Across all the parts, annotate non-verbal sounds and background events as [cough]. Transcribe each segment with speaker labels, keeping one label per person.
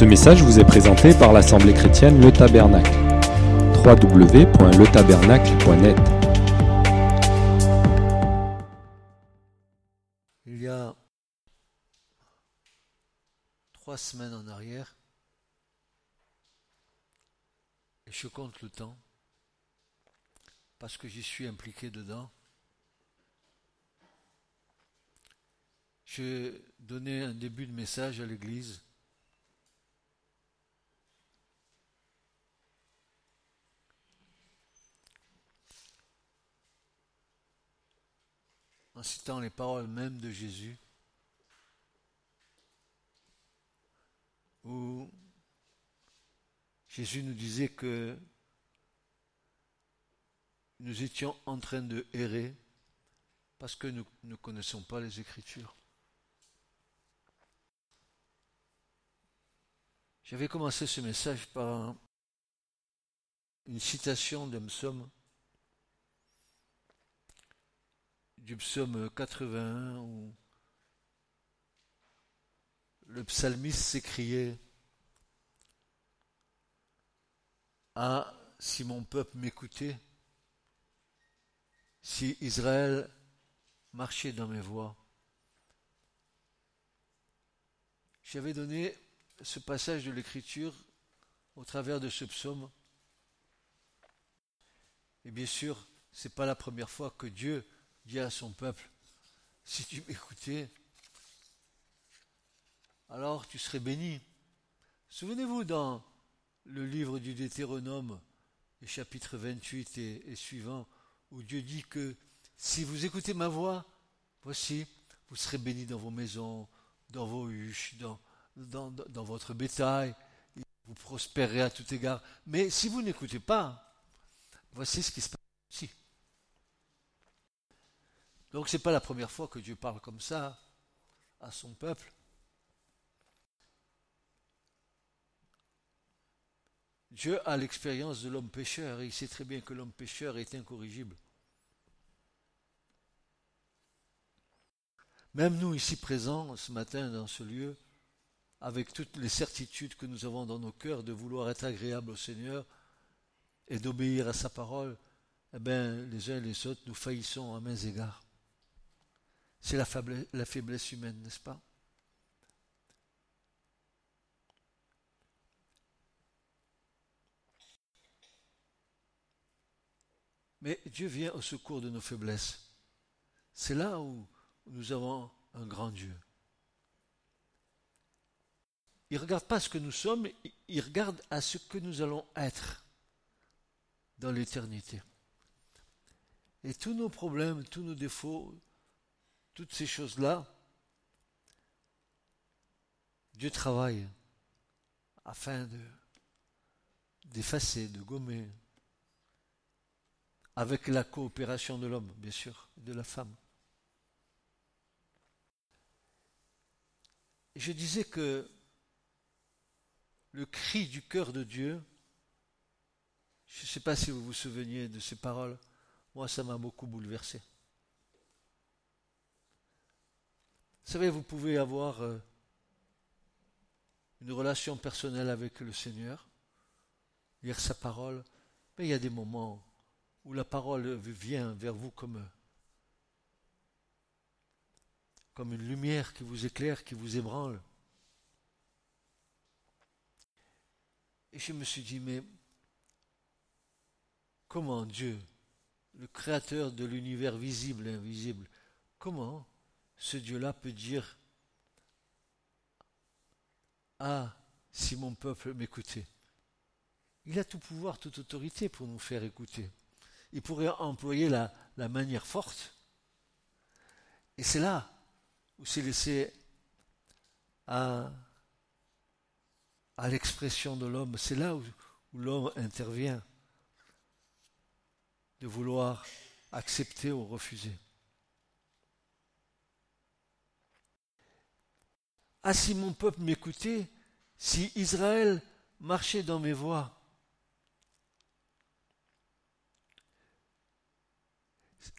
Speaker 1: Ce message vous est présenté par l'Assemblée chrétienne Le Tabernacle. www.letabernacle.net
Speaker 2: Il y a trois semaines en arrière, et je compte le temps, parce que j'y suis impliqué dedans, je donnais un début de message à l'église en citant les paroles mêmes de Jésus, où Jésus nous disait que nous étions en train de errer parce que nous ne connaissons pas les Écritures. J'avais commencé ce message par une citation d'un psaume du psaume 81 où le psalmiste s'écriait Ah, si mon peuple m'écoutait, si Israël marchait dans mes voies. J'avais donné ce passage de l'Écriture au travers de ce psaume. Et bien sûr, ce n'est pas la première fois que Dieu dit à son peuple, si tu m'écoutais, alors tu serais béni. Souvenez-vous dans le livre du Deutéronome, chapitre 28 et, suivant, où Dieu dit que si vous écoutez ma voix, voici, vous serez bénis dans vos maisons, dans vos huches, dans, votre bétail, vous prospérerez à tout égard. Mais si vous n'écoutez pas, voici ce qui se passe ici. Donc ce n'est pas la première fois que Dieu parle comme ça à son peuple. Dieu a l'expérience de l'homme pécheur et il sait très bien que l'homme pécheur est incorrigible. Même nous ici présents ce matin dans ce lieu, avec toutes les certitudes que nous avons dans nos cœurs de vouloir être agréables au Seigneur et d'obéir à sa parole, eh bien, les uns et les autres, nous faillissons à mains égards. C'est la, la faiblesse humaine, n'est-ce pas? Mais Dieu vient au secours de nos faiblesses. C'est là où nous avons un grand Dieu. Il ne regarde pas ce que nous sommes, il regarde à ce que nous allons être dans l'éternité. Et tous nos problèmes, tous nos défauts, toutes ces choses-là, Dieu travaille afin de d'effacer, de gommer, avec la coopération de l'homme, bien sûr, et de la femme. Je disais que le cri du cœur de Dieu, je ne sais pas si vous vous souveniez de ces paroles, moi ça m'a beaucoup bouleversé. Vous savez, vous pouvez avoir euh, une relation personnelle avec le Seigneur, lire sa parole, mais il y a des moments où la parole vient vers vous comme, comme une lumière qui vous éclaire, qui vous ébranle. Et je me suis dit, mais comment Dieu, le créateur de l'univers visible et invisible, comment ce Dieu-là peut dire Ah, si mon peuple m'écoutait. Il a tout pouvoir, toute autorité pour nous faire écouter. Il pourrait employer la, manière forte. Et c'est là où c'est laissé à, l'expression de l'homme. C'est là où l'homme intervient de vouloir accepter ou refuser. Ah, si mon peuple m'écoutait, si Israël marchait dans mes voies.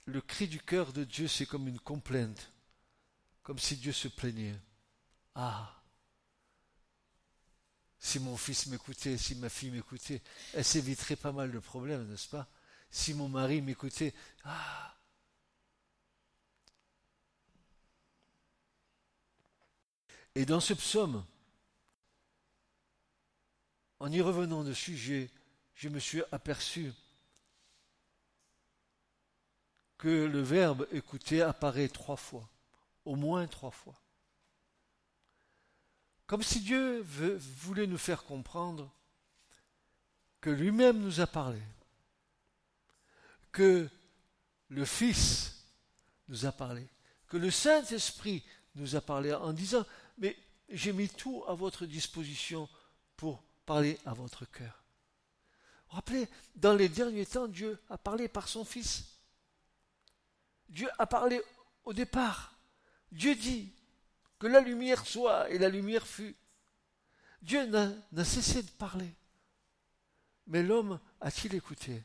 Speaker 2: Le cri du cœur de Dieu, c'est comme une complainte, comme si Dieu se plaignait. Ah, si mon fils m'écoutait, si ma fille m'écoutait, elle s'éviterait pas mal de problèmes, n'est-ce pas? Si mon mari m'écoutait, ah Et dans ce psaume, en y revenant dessus, je me suis aperçu que le verbe écouter apparaît trois fois, au moins trois fois. Comme si Dieu voulait nous faire comprendre que lui-même nous a parlé, que le Fils nous a parlé, que le Saint-Esprit nous a parlé en disant, mais j'ai mis tout à votre disposition pour parler à votre cœur. Rappelez, dans les derniers temps, Dieu a parlé par son Fils. Dieu a parlé au départ. Dieu dit, que la lumière soit, et la lumière fut. Dieu n'a cessé de parler. Mais l'homme a-t-il écouté?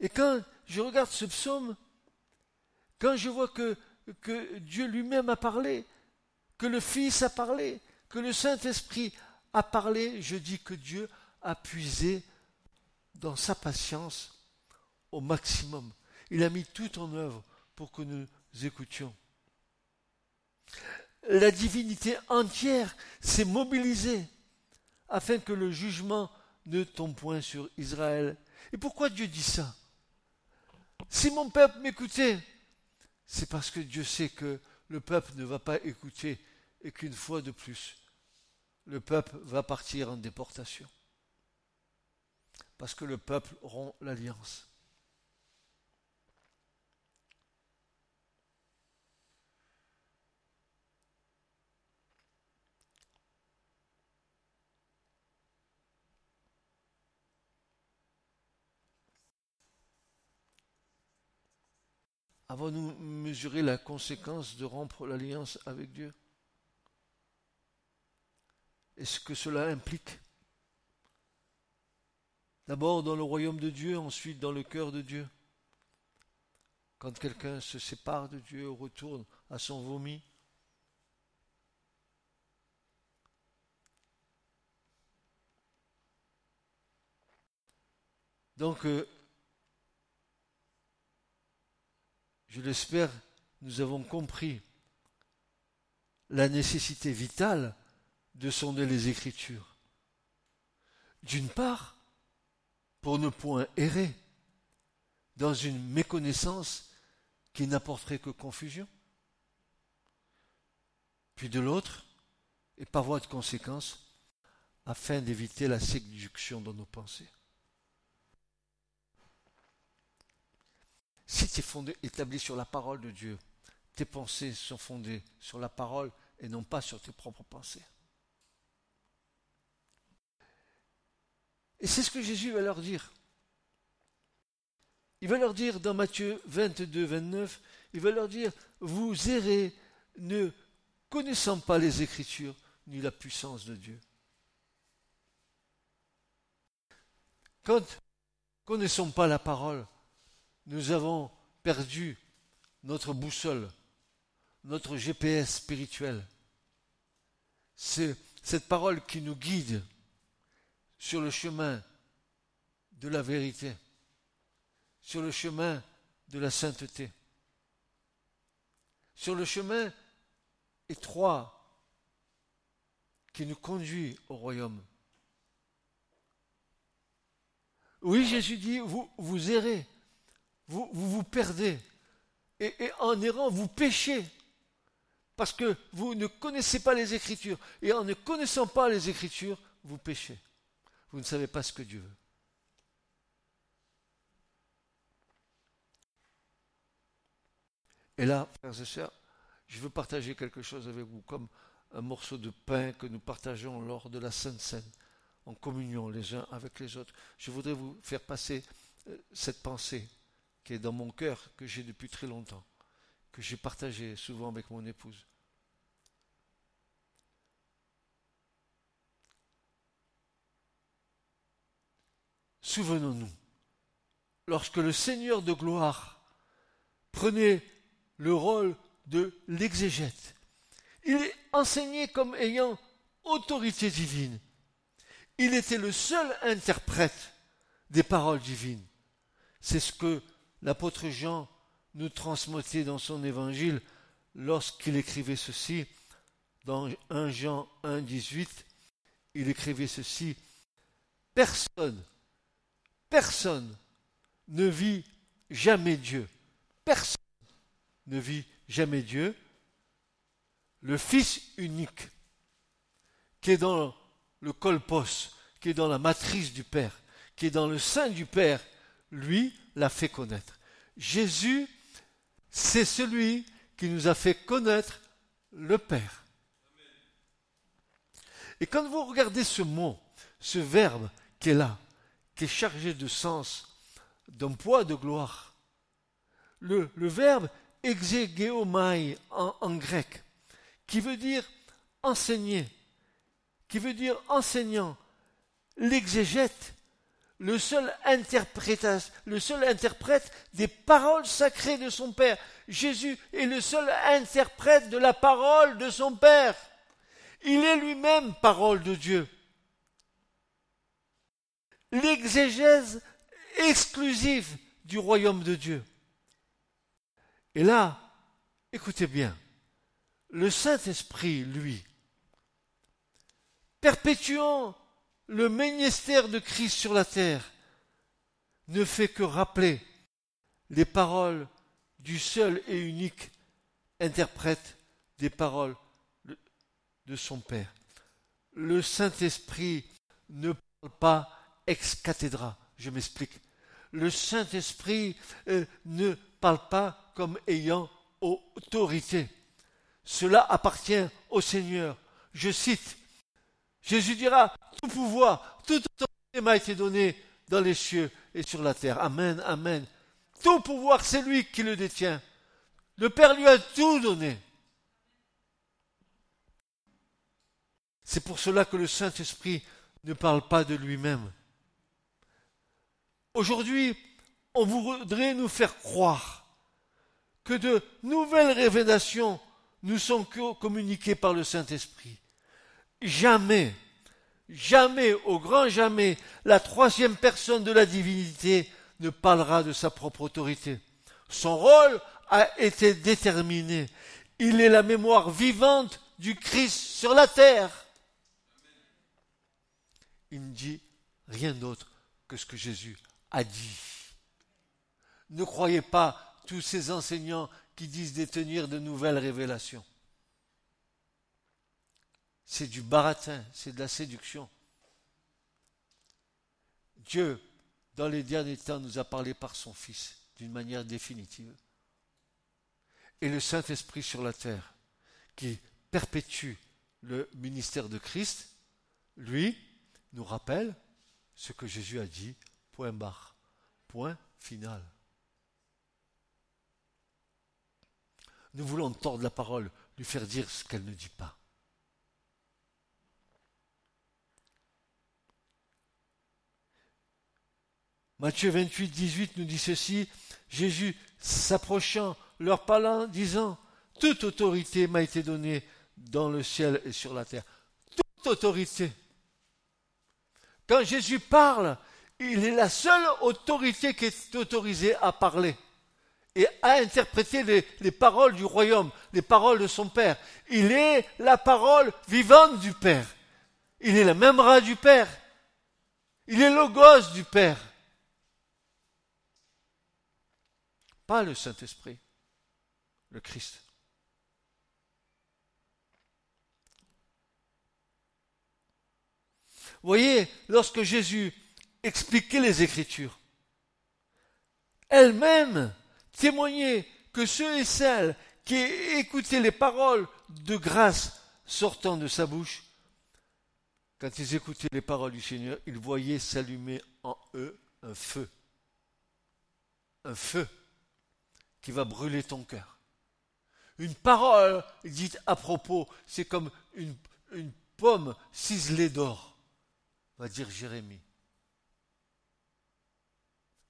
Speaker 2: Et quand je regarde ce psaume, quand je vois que, que Dieu lui-même a parlé, que le Fils a parlé, que le Saint-Esprit a parlé, je dis que Dieu a puisé dans sa patience au maximum. Il a mis tout en œuvre pour que nous écoutions la divinité entière s'est mobilisée afin que le jugement ne tombe point sur Israël. Et pourquoi Dieu dit ça? Si mon peuple m'écoutait, c'est parce que Dieu sait que le peuple ne va pas écouter et qu'une fois de plus, le peuple va partir en déportation. Parce que le peuple rompt l'alliance. Avons-nous mesuré la conséquence de rompre l'alliance avec Dieu? Et ce que cela implique D'abord dans le royaume de Dieu, ensuite dans le cœur de Dieu? Quand quelqu'un se sépare de Dieu, retourne à son vomi. Donc, euh, je l'espère, nous avons compris la nécessité vitale de sonder les Écritures. D'une part, pour ne point errer dans une méconnaissance qui n'apporterait que confusion. Puis de l'autre, et par voie de conséquence, afin d'éviter la séduction dans nos pensées. Si tu es établi sur la parole de Dieu, tes pensées sont fondées sur la parole et non pas sur tes propres pensées. Et c'est ce que Jésus va leur dire. Il va leur dire dans Matthieu 22, 29, il va leur dire, vous errez ne connaissant pas les Écritures ni la puissance de Dieu. Quand connaissons pas la parole, nous avons perdu notre boussole, notre GPS spirituel. C'est cette parole qui nous guide sur le chemin de la vérité, sur le chemin de la sainteté, sur le chemin étroit qui nous conduit au royaume. Oui, Jésus dit, vous, vous errez, vous vous, perdez. Et, et en errant, vous péchez. Parce que vous ne connaissez pas les Écritures. Et en ne connaissant pas les Écritures, vous péchez. Vous ne savez pas ce que Dieu veut. Et là, frères et sœurs, je veux partager quelque chose avec vous, comme un morceau de pain que nous partageons lors de la Sainte Seine, en communion les uns avec les autres. Je voudrais vous faire passer euh, cette pensée qui est dans mon cœur, que j'ai depuis très longtemps, que j'ai partagé souvent avec mon épouse. Souvenons-nous, lorsque le Seigneur de gloire prenait le rôle de l'exégète, il est enseigné comme ayant autorité divine. Il était le seul interprète des paroles divines. C'est ce que l'apôtre Jean nous transmettait dans son évangile lorsqu'il écrivait ceci dans 1 Jean 1, 18. Il écrivait ceci Personne, personne ne vit jamais Dieu. Personne ne vit jamais Dieu. Le Fils unique, qui est dans le colpos, qui est dans la matrice du Père, qui est dans le sein du Père, lui l'a fait connaître. Jésus, c'est celui qui nous a fait connaître le Père. Et quand vous regardez ce mot, ce verbe qui est là, qui est chargé de sens, d'un poids de gloire, le, verbe exegeomai en, en grec, qui veut dire enseigner, qui veut dire enseignant, l'exégète, le seul, interprète des paroles sacrées de son Père. Jésus est le seul interprète de la parole de son Père. Il est lui-même parole de Dieu. L'exégèse exclusive du royaume de Dieu. Et là, écoutez bien, le Saint-Esprit, lui, perpétuant le ministère de Christ sur la terre, ne fait que rappeler les paroles du seul et unique interprète des paroles de son Père. Le Saint-Esprit ne parle pas ex cathedra. Je m'explique. Le Saint-Esprit euh, ne parle pas comme ayant autorité. Cela appartient au Seigneur. Je cite, Jésus dira, tout pouvoir, toute autorité m'a été donnée dans les cieux et sur la terre. Amen, amen. Tout pouvoir, c'est lui qui le détient. Le Père lui a tout donné. C'est pour cela que le Saint-Esprit ne parle pas de lui-même. Aujourd'hui, on voudrait nous faire croire que de nouvelles révélations nous sont communiquées par le Saint-Esprit. Jamais, jamais, au grand jamais, la troisième personne de la divinité ne parlera de sa propre autorité. Son rôle a été déterminé. Il est la mémoire vivante du Christ sur la terre. Il ne dit rien d'autre que ce que Jésus a dit. Ne croyez pas tous ces enseignants qui disent détenir de nouvelles révélations. C'est du baratin, c'est de la séduction. Dieu, dans les derniers temps, nous a parlé par son Fils d'une manière définitive. Et le Saint-Esprit sur la terre, qui perpétue le ministère de Christ, lui, nous rappelle ce que Jésus a dit, point barre, point final. Nous voulons tordre la parole, lui faire dire ce qu'elle ne dit pas. Matthieu 28, 18 nous dit ceci, Jésus s'approchant, leur parlant, disant, Toute autorité m'a été donnée dans le ciel et sur la terre. Toute autorité. Quand Jésus parle, il est la seule autorité qui est autorisée à parler et à interpréter les, les, paroles du royaume, les paroles de son Père. Il est la parole vivante du Père. Il est la même rat du Père. Il est le gosse du Père. Pas le Saint-Esprit, le Christ. Voyez, lorsque Jésus expliquait les Écritures, elle-même témoignait que ceux et celles qui écoutaient les paroles de grâce sortant de sa bouche, quand ils écoutaient les paroles du Seigneur, ils voyaient s'allumer en eux un feu. Un feu qui va brûler ton cœur. Une parole dite à propos, c'est comme une, pomme ciselée d'or, va dire Jérémie.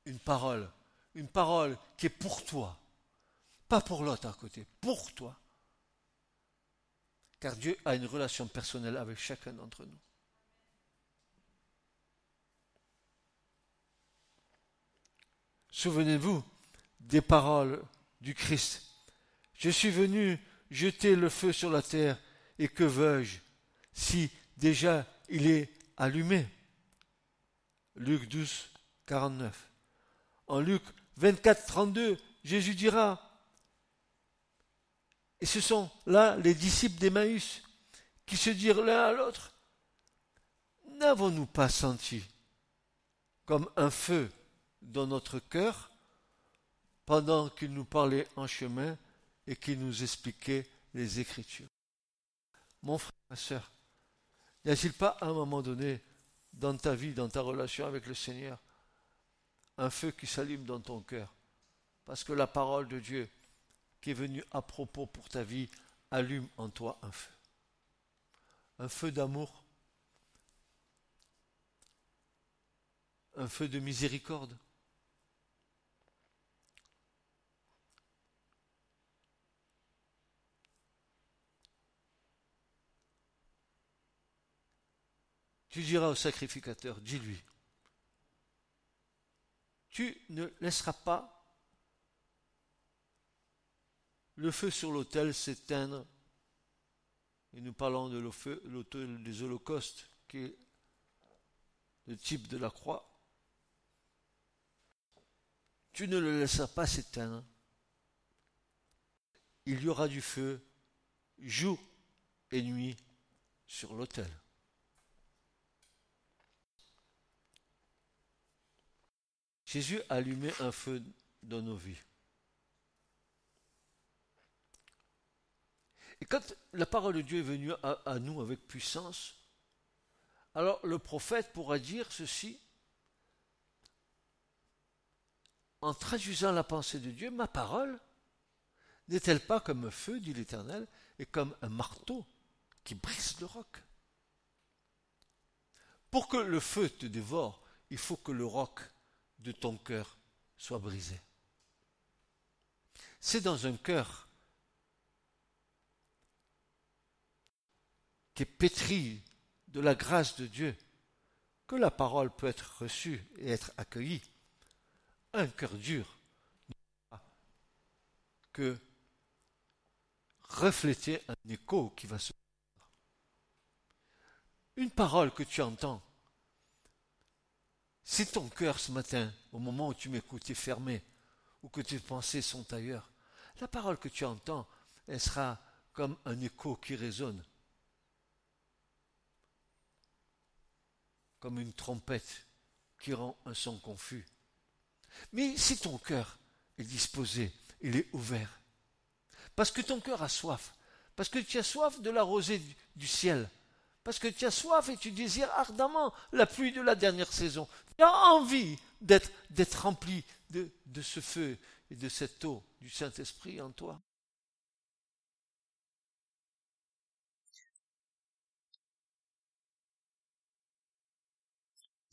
Speaker 2: Une parole, une parole qui est pour toi, pas pour l'autre à côté, pour toi. car Dieu a une relation personnelle avec chacun d'entre nous. Souvenez-vous des paroles du Christ. Je suis venu jeter le feu sur la terre, et que veux-je si déjà il est allumé? Luc 12, 49. En Luc 24, 32, Jésus dira, et ce sont là les disciples d'Emmaüs qui se dirent l'un à l'autre, n'avons-nous pas senti comme un feu dans notre cœur pendant qu'il nous parlait en chemin et qu'il nous expliquait les Écritures. Mon frère, ma soeur, n'y a-t-il pas un moment donné dans ta vie, dans ta relation avec le Seigneur, un feu qui s'allume dans ton cœur Parce que la parole de Dieu qui est venue à propos pour ta vie allume en toi un feu? Un feu d'amour, un feu de miséricorde, Tu diras au sacrificateur, dis-lui, tu ne laisseras pas le feu sur l'autel s'éteindre. Et nous parlons de l'autel des holocaustes, qui est le type de la croix. Tu ne le laisseras pas s'éteindre. Il y aura du feu jour et nuit sur l'autel. Jésus a allumé un feu dans nos vies. Et quand la parole de Dieu est venue à, nous avec puissance, alors le prophète pourra dire ceci en traduisant la pensée de Dieu, ma parole n'est-elle pas comme un feu, dit l'Éternel, et comme un marteau qui brise le roc? Pour que le feu te dévore, il faut que le roc de ton cœur soit brisé. C'est dans un cœur qui est pétri de la grâce de Dieu que la parole peut être reçue et être accueillie. Un cœur dur que refléter un écho qui va se une parole que tu entends si ton cœur ce matin, au moment où tu m'écoutes, est fermé, ou que tes pensées sont ailleurs, la parole que tu entends, elle sera comme un écho qui résonne, comme une trompette qui rend un son confus. Mais si ton cœur est disposé, il est ouvert, parce que ton cœur a soif, parce que tu as soif de la rosée du ciel, parce que tu as soif et tu désires ardemment la pluie de la dernière saison. Tu as envie d'être, rempli de, de ce feu et de cette eau du Saint-Esprit en toi.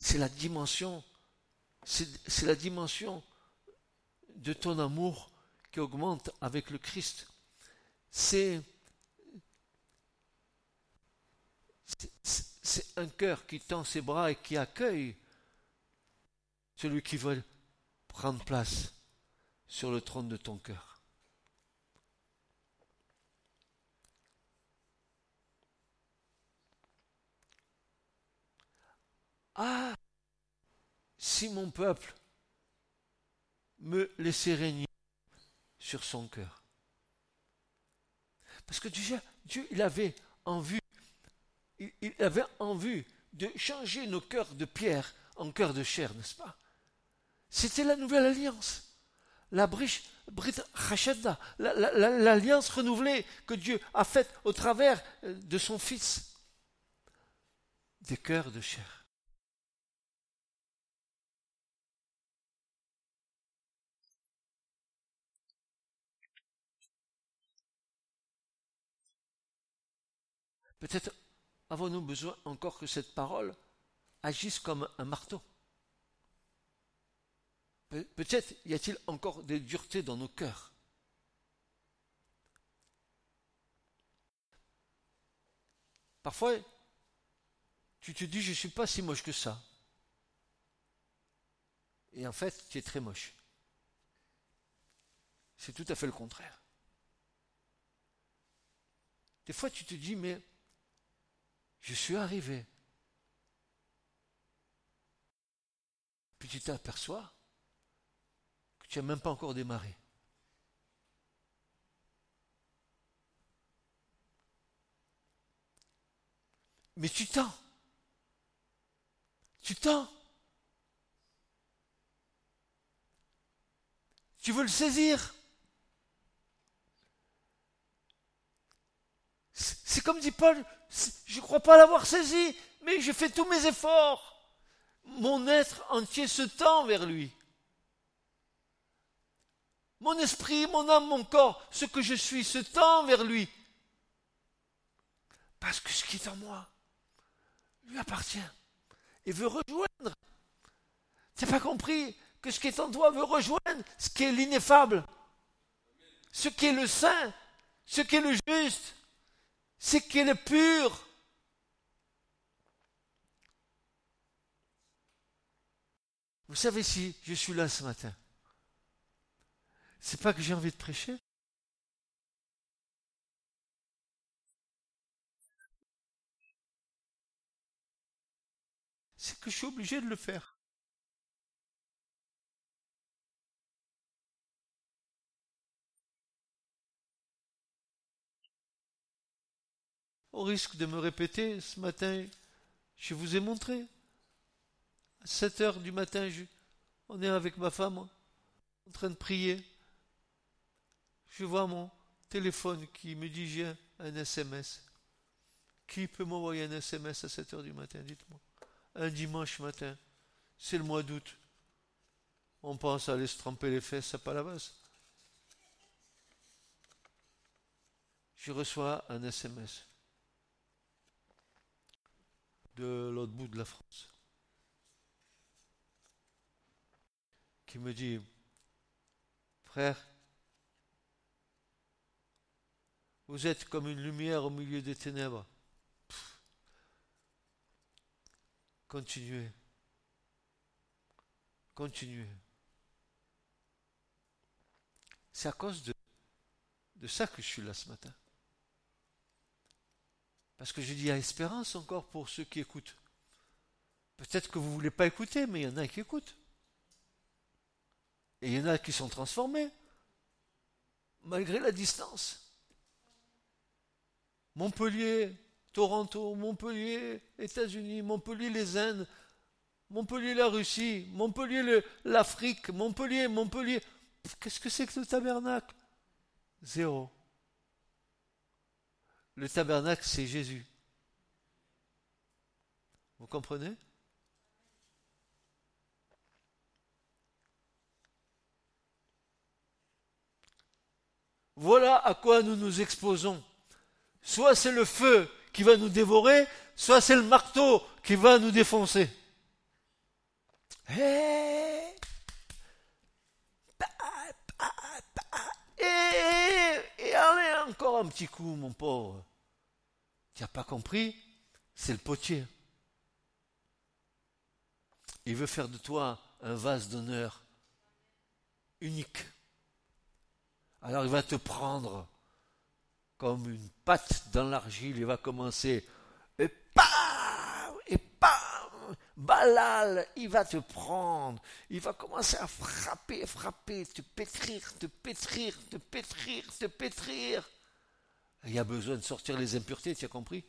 Speaker 2: C'est la dimension, c'est la dimension de ton amour qui augmente avec le Christ. C'est c'est un cœur qui tend ses bras et qui accueille celui qui veut prendre place sur le trône de ton cœur. Ah, si mon peuple me laissait régner sur son cœur. Parce que déjà, Dieu, il avait en vue il, avait envie de changer nos cœurs de pierre en cœurs de chair, n'est-ce pas? C'était la nouvelle alliance. La briche, l'alliance renouvelée que Dieu a faite au travers euh, de son Fils. Des cœurs de chair. Peut-être Avons-nous besoin encore que cette parole agisse comme un marteau? Peut-être y a-t-il encore des duretés dans nos cœurs. Parfois, tu te dis, je ne suis pas si moche que ça. Et en fait, tu es très moche. C'est tout à fait le contraire. Des fois, tu te dis, mais je suis arrivé. Puis tu t'aperçois que tu n'as même pas encore démarré. Mais tu tends. Tu tends. Tu veux le saisir. C'est comme dit Paul, je ne crois pas l'avoir saisi, mais je fais tous mes efforts. Mon être entier se tend vers lui. Mon esprit, mon âme, mon corps, ce que je suis se tend vers lui. Parce que ce qui est en moi lui appartient et veut rejoindre. Tu n'as pas compris que ce qui est en toi veut rejoindre ce qui est l'ineffable, ce qui est le saint, ce qui est le juste, ce qui est le pur. Vous savez si je suis là ce matin, c'est pas que j'ai envie de prêcher, c'est que je suis obligé de le faire. Au risque de me répéter, ce matin, je vous ai montré. À 7 heures du matin, on est avec ma femme en train de prier. Je vois mon téléphone qui me dit j'ai un SMS. Qui peut m'envoyer un SMS à 7 heures du matin, dites-moi? Un dimanche matin. C'est le mois d'août. On pense à aller se tremper les fesses à pas la base. Je reçois un SMS de l'autre bout de la France qui me dit Frère, vous êtes comme une lumière au milieu des ténèbres. Continuez. Continuez. C'est à cause de, de ça que je suis là ce matin. Parce que je dis à espérance encore pour ceux qui écoutent. Peut-être que vous ne voulez pas écouter, mais il y en a qui écoutent. Et il y en a qui sont transformés, malgré la distance. Montpellier, Toronto, Montpellier, États-Unis, Montpellier, les Indes, Montpellier, la Russie, Montpellier, l'Afrique, Montpellier, Montpellier. Qu'est-ce que c'est que le tabernacle? Zéro. Le tabernacle, c'est Jésus. Vous comprenez? Voilà à quoi nous nous exposons. Soit c'est le feu qui va nous dévorer, soit c'est le marteau qui va nous défoncer. Et, et, allez, encore un petit coup, mon pauvre. Tu n'as pas compris? C'est le potier. Il veut faire de toi un vase d'honneur unique. Alors il va te prendre comme une patte dans l'argile, il va commencer et pam et pam, balal, il va te prendre, il va commencer à frapper, frapper, te pétrir, te pétrir, te pétrir, te pétrir. Il y a besoin de sortir les impuretés, tu as compris?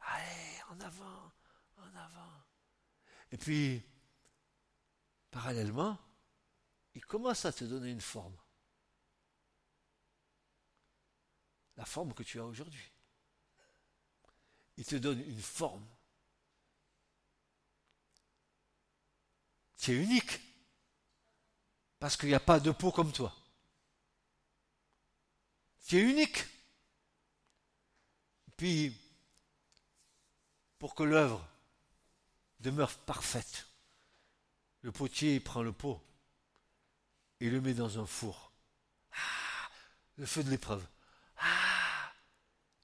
Speaker 2: Allez, en avant, en avant. Et puis, parallèlement, il commence à te donner une forme. la forme que tu as aujourd'hui. Il te donne une forme. Tu es unique. Parce qu'il n'y a pas de peau comme toi. Tu es unique. Puis, pour que l'œuvre demeure parfaite, le potier prend le pot et le met dans un four. Ah, le feu de l'épreuve.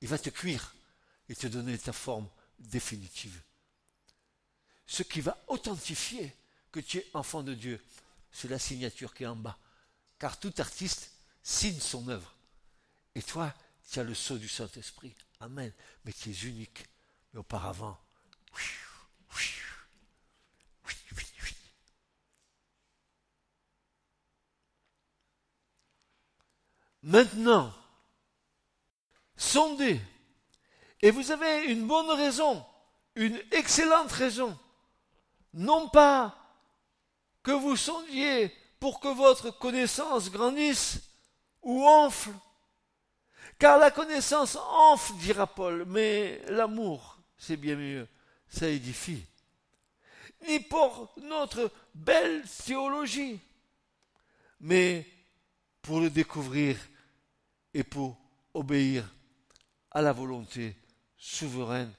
Speaker 2: il va te cuire et te donner ta forme définitive. Ce qui va authentifier que tu es enfant de Dieu, c'est la signature qui est en bas. Car tout artiste signe son œuvre. Et toi, tu as le sceau du Saint-Esprit. Amen. Mais tu es unique. Mais auparavant, Maintenant, sondez. Et vous avez une bonne raison, une excellente raison. Non pas que vous sondiez pour que votre connaissance grandisse ou enfle. Car la connaissance enfle, dira Paul, mais l'amour, c'est bien mieux, ça édifie. Ni pour notre belle théologie, mais pour le découvrir et pour obéir à la volonté souveraine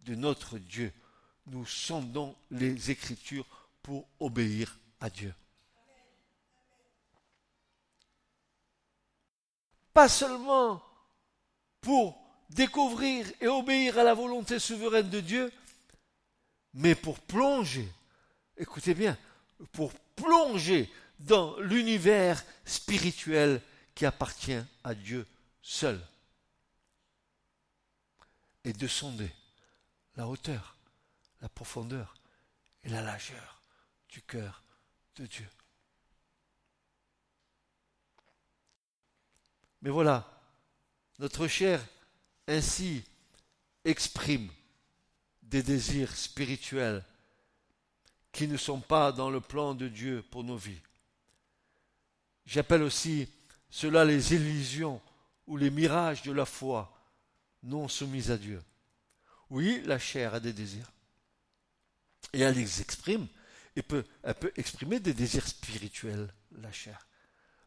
Speaker 2: de notre Dieu. Nous sondons les Écritures pour obéir à Dieu. Pas seulement pour découvrir et obéir à la volonté souveraine de Dieu, mais pour plonger, écoutez bien, pour plonger dans l'univers spirituel qui appartient à Dieu seul. Et de sonder la hauteur, la profondeur et la largeur du cœur de Dieu. Mais voilà, notre chair ainsi exprime des désirs spirituels qui ne sont pas dans le plan de Dieu pour nos vies. J'appelle aussi cela les illusions ou les mirages de la foi non soumis à Dieu. Oui, la chair a des désirs. Et elle les exprime. Et peut, elle peut exprimer des désirs spirituels, la chair.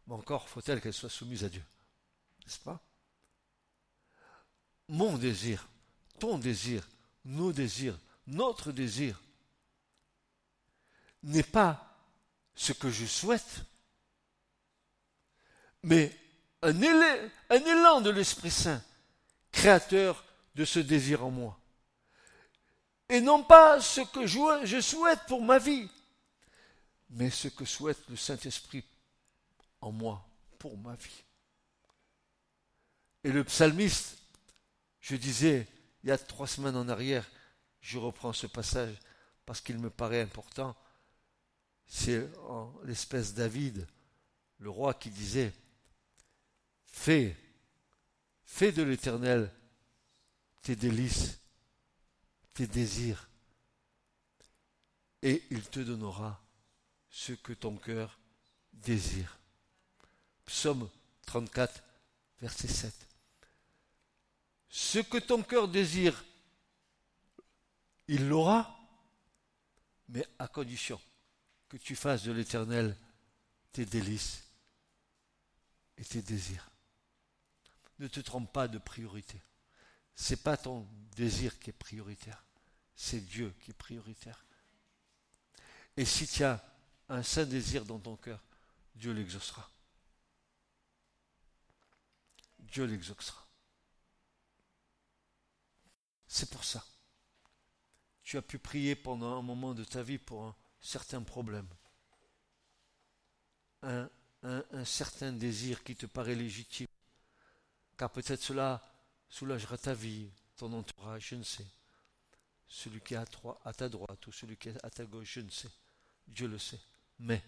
Speaker 2: Mais encore faut-elle qu'elle soit soumise à Dieu. N'est-ce pas? Mon désir, ton désir, nos désirs, notre désir n'est pas ce que je souhaite, mais un élan, de l'Esprit Saint, créateur de ce désir en moi. Et non pas ce que je souhaite pour ma vie, mais ce que souhaite le Saint-Esprit en moi pour ma vie. Et le psalmiste, je disais il y a trois semaines en arrière, je reprends ce passage parce qu'il me paraît important, c'est l'espèce David, le roi qui disait, Fais, fais de l'éternel tes délices, tes désirs, et il te donnera ce que ton cœur désire. Psaume 34, verset 7. Ce que ton cœur désire, il l'aura, mais à condition que tu fasses de l'éternel tes délices et tes désirs ne te trompe pas de priorité. Ce n'est pas ton désir qui est prioritaire, c'est Dieu qui est prioritaire. Et si tu as un saint désir dans ton cœur, Dieu l'exaucera. Dieu l'exaucera. C'est pour ça. Tu as pu prier pendant un moment de ta vie pour un certain problème, un, un certain désir qui te paraît légitime car peut-être cela soulagera ta vie, ton entourage, je ne sais. Celui qui est à, ta droite ou celui qui est à ta gauche, je ne sais. Dieu le sait. Mais,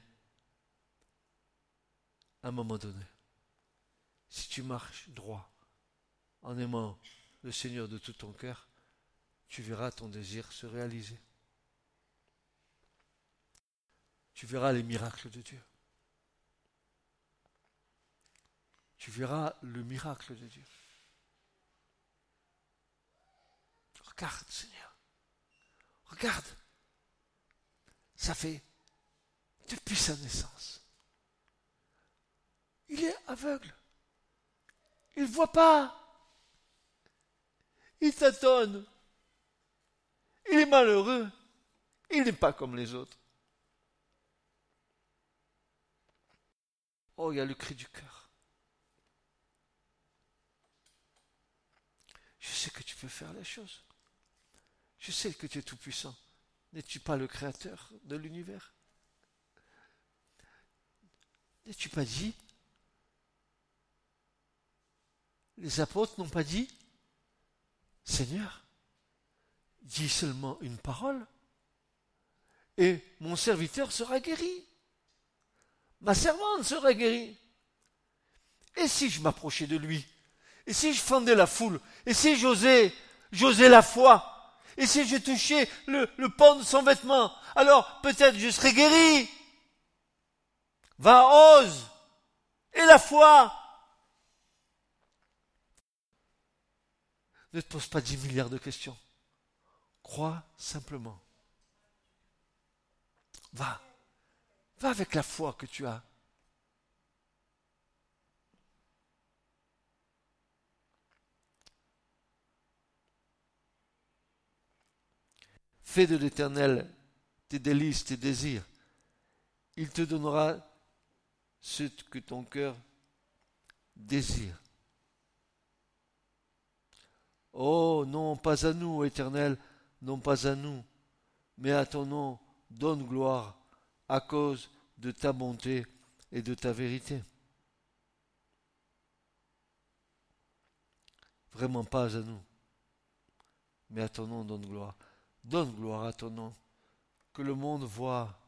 Speaker 2: à un moment donné, si tu marches droit, en aimant le Seigneur de tout ton cœur, tu verras ton désir se réaliser. Tu verras les miracles de Dieu. Tu verras le miracle de Dieu. Regarde, Seigneur. Regarde. Ça fait depuis sa naissance. Il est aveugle. Il ne voit pas. Il tâtonne. Il est malheureux. Il n'est pas comme les autres. Oh, il y a le cri du cœur. Peux faire les choses. Je sais que tu es tout-puissant. N'es-tu pas le créateur de l'univers? N'es-tu pas dit? Les apôtres n'ont pas dit Seigneur, dis seulement une parole et mon serviteur sera guéri. Ma servante sera guérie. Et si je m'approchais de lui Et si je fendais la foule Et si j'osais, j'osais la foi Et si je touchais le, le pan de son vêtement Alors peut-être je serais guéri. Va, ose Et la foi Ne te pose pas dix milliards de questions. Crois simplement. Va. Va avec la foi que tu as. Fais de l'Éternel tes délices, tes désirs. Il te donnera ce que ton cœur désire. Oh non, pas à nous, Éternel, non pas à nous, mais à ton nom, donne gloire à cause de ta bonté et de ta vérité. Vraiment pas à nous, mais à ton nom donne gloire. Donne gloire à ton nom. Que le monde voit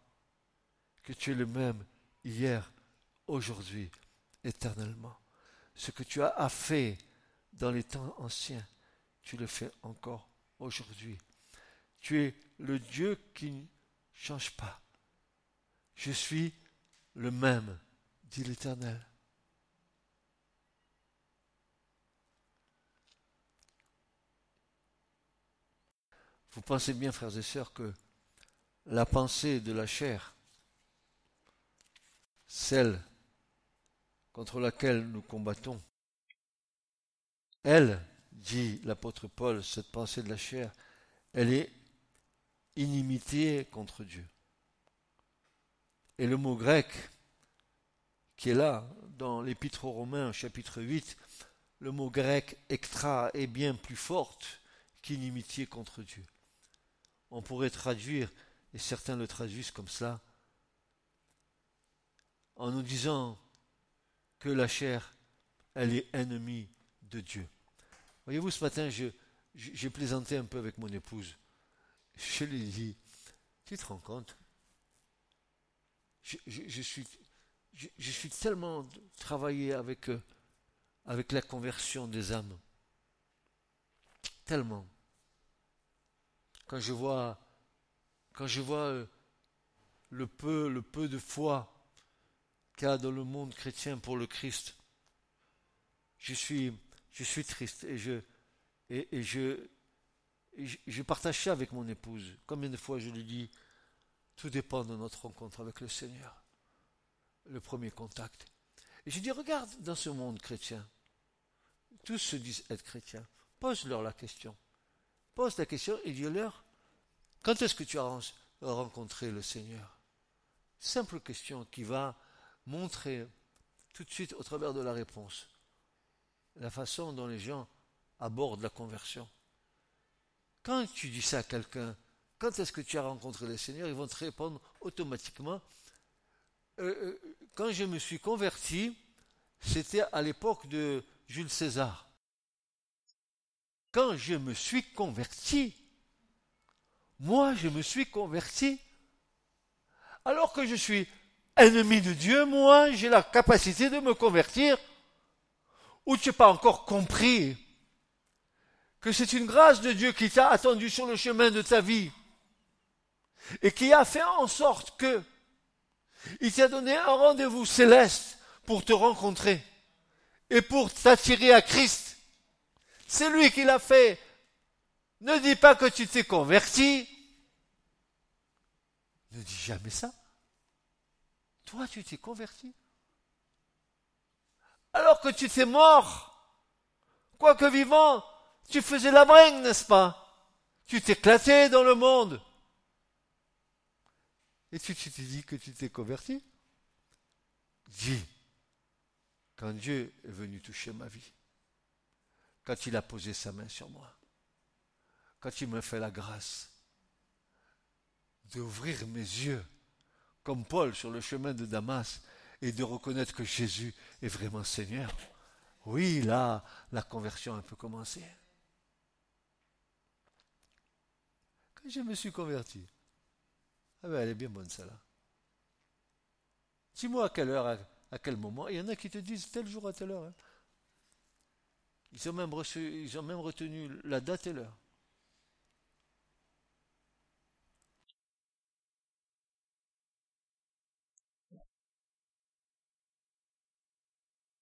Speaker 2: que tu es le même hier, aujourd'hui, éternellement. Ce que tu as fait dans les temps anciens, tu le fais encore aujourd'hui. Tu es le Dieu qui change pas. Je suis le même, dit l'Éternel. Vous pensez bien, frères et sœurs, que la pensée de la chair, celle contre laquelle nous combattons, elle, dit l'apôtre Paul, cette pensée de la chair, elle est inimité contre Dieu. Et le mot grec qui est là, dans l'Épître aux Romains, chapitre 8, le mot grec extra est bien plus forte qu'inimitié contre Dieu. On pourrait traduire, et certains le traduisent comme cela, en nous disant que la chair, elle est ennemie de Dieu. Voyez-vous, ce matin, j'ai plaisanté un peu avec mon épouse je lui dis, tu te rends compte? Je, suis, je, suis tellement travaillé avec, euh, avec la conversion des âmes. Tellement. Quand je vois, quand je vois euh, le peu, le peu de foi qu'il y a dans le monde chrétien pour le Christ, je suis, je suis triste et je, et, et je, je, partage ça avec mon épouse. Combien de fois je lui dis, tout dépend de notre rencontre avec le Seigneur. Le premier contact. Et je dis, regarde dans ce monde chrétien. Tous se disent être chrétiens. Pose-leur la question. Pose la question et dis-leur, quand est-ce que tu as rencontré le Seigneur? Simple question qui va montrer tout de suite au travers de la réponse la façon dont les gens abordent la conversion. Quand tu dis ça à quelqu'un, quand est-ce que tu as rencontré le Seigneur? Ils vont te répondre automatiquement. Euh, euh, quand je me suis converti, c'était à l'époque de Jules César. Quand je me suis converti, moi je me suis converti, alors que je suis ennemi de Dieu, moi j'ai la capacité de me convertir, ou tu n'as pas encore compris que c'est une grâce de Dieu qui t'a attendu sur le chemin de ta vie et qui a fait en sorte que il t'a donné un rendez-vous céleste pour te rencontrer et pour t'attirer à Christ. C'est lui qui l'a fait. Ne dis pas que tu t'es converti. Ne dis jamais ça. Toi, tu t'es converti. Alors que tu t'es mort, quoique vivant, tu faisais la bringue, n'est-ce pas? Tu t'éclatais dans le monde. Et tu t'es dit que tu t'es converti? Dis, quand Dieu est venu toucher ma vie, quand il a posé sa main sur moi, quand il me fait la grâce d'ouvrir mes yeux, comme Paul sur le chemin de Damas, et de reconnaître que Jésus est vraiment Seigneur. Oui, là, la conversion a un peu commencé. Quand je me suis converti, ah ben elle est bien bonne celle-là. Dis-moi à quelle heure, à, quel moment. Il y en a qui te disent tel jour à telle heure. Hein. Ils, ont même retenu la date et l'heure.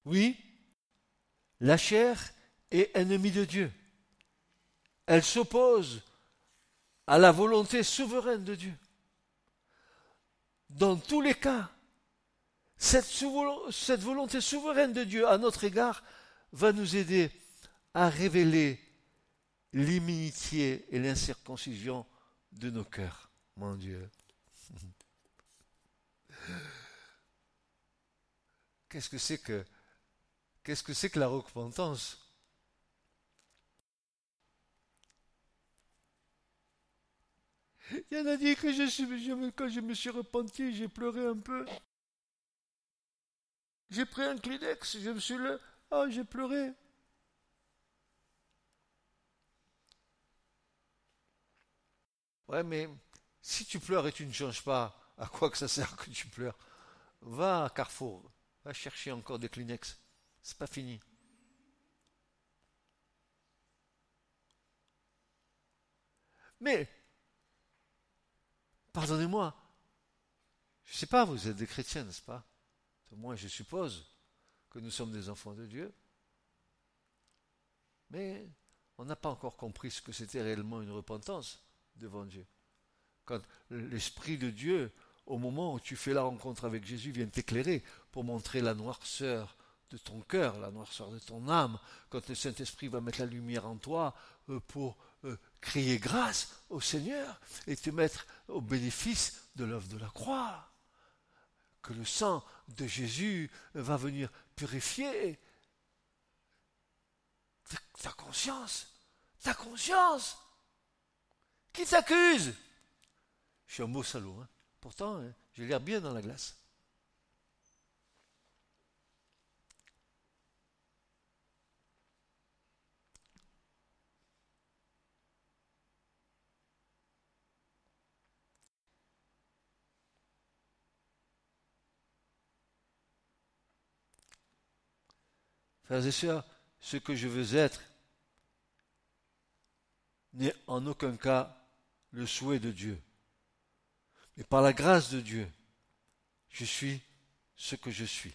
Speaker 2: Oui, la chair est ennemie de Dieu. Elle s'oppose à la volonté souveraine de Dieu. Dans tous les cas, cette, volonté souveraine de Dieu à notre égard va nous aider à révéler l'immunité et l'incirconcision de nos cœurs. Mon Dieu. [laughs] Qu'est-ce que c'est que Qu'est-ce que c'est que la repentance? Il y en a dit que je suis, quand je me suis repenti, j'ai pleuré un peu. J'ai pris un Kleenex, je me suis le. Ah, j'ai pleuré. Mais si tu pleures et tu ne changes pas, à quoi que ça sert que tu pleures? Va à Carrefour, va chercher encore des Kleenex. C'est pas fini. Mais, pardonnez-moi, je ne sais pas, vous êtes des chrétiens, n'est-ce pas? Moi, je suppose que nous sommes des enfants de Dieu. Mais on n'a pas encore compris ce que c'était réellement une repentance devant Dieu. Quand l'Esprit de Dieu, au moment où tu fais la rencontre avec Jésus, vient t'éclairer pour montrer la noirceur de ton cœur, la noirceur de ton âme, quand le Saint-Esprit va mettre la lumière en toi euh, pour euh, crier grâce au Seigneur et te mettre au bénéfice de l'œuvre de la croix. Que le sang de Jésus va venir purifier ta conscience, ta conscience. Qui t'accuse Je suis un beau salaud, hein. pourtant hein, j'ai l'air bien dans la glace. Frères et sœurs, ce que je veux être n'est en aucun cas le souhait de Dieu. Mais par la grâce de Dieu, je suis ce que je suis.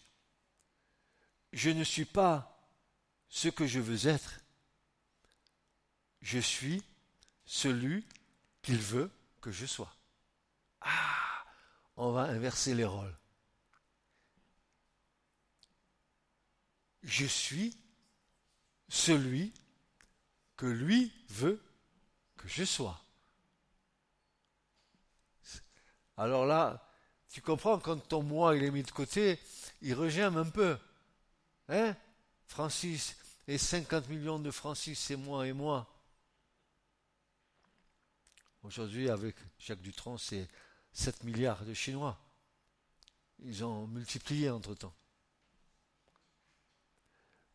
Speaker 2: Je ne suis pas ce que je veux être. Je suis celui qu'il veut que je sois. Ah, on va inverser les rôles. je suis celui que lui veut que je sois. Alors là, tu comprends, quand ton moi il est mis de côté, il regime un peu. Hein Francis? Et 50 millions de Francis, c'est moi et moi. Aujourd'hui, avec Jacques Dutronc, c'est 7 milliards de Chinois. Ils ont multiplié entre-temps.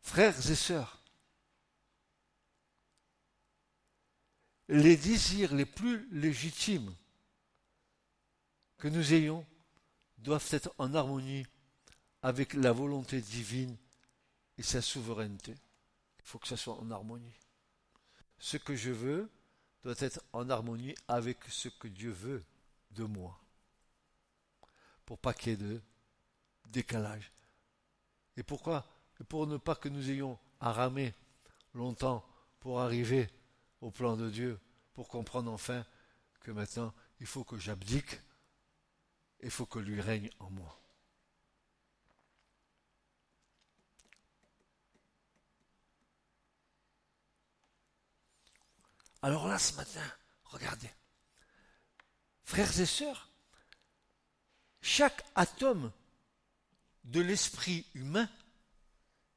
Speaker 2: Frères et sœurs, les désirs les plus légitimes que nous ayons doivent être en harmonie avec la volonté divine et sa souveraineté. Il faut que ça soit en harmonie. Ce que je veux doit être en harmonie avec ce que Dieu veut de moi. Pour pas qu'il y ait de décalage. Et pourquoi? Pour ne pas que nous ayons à ramer longtemps pour arriver au plan de Dieu, pour comprendre enfin que maintenant il faut que j'abdique, il faut que lui règne en moi. Alors là, ce matin, regardez, frères et sœurs, chaque atome de l'esprit humain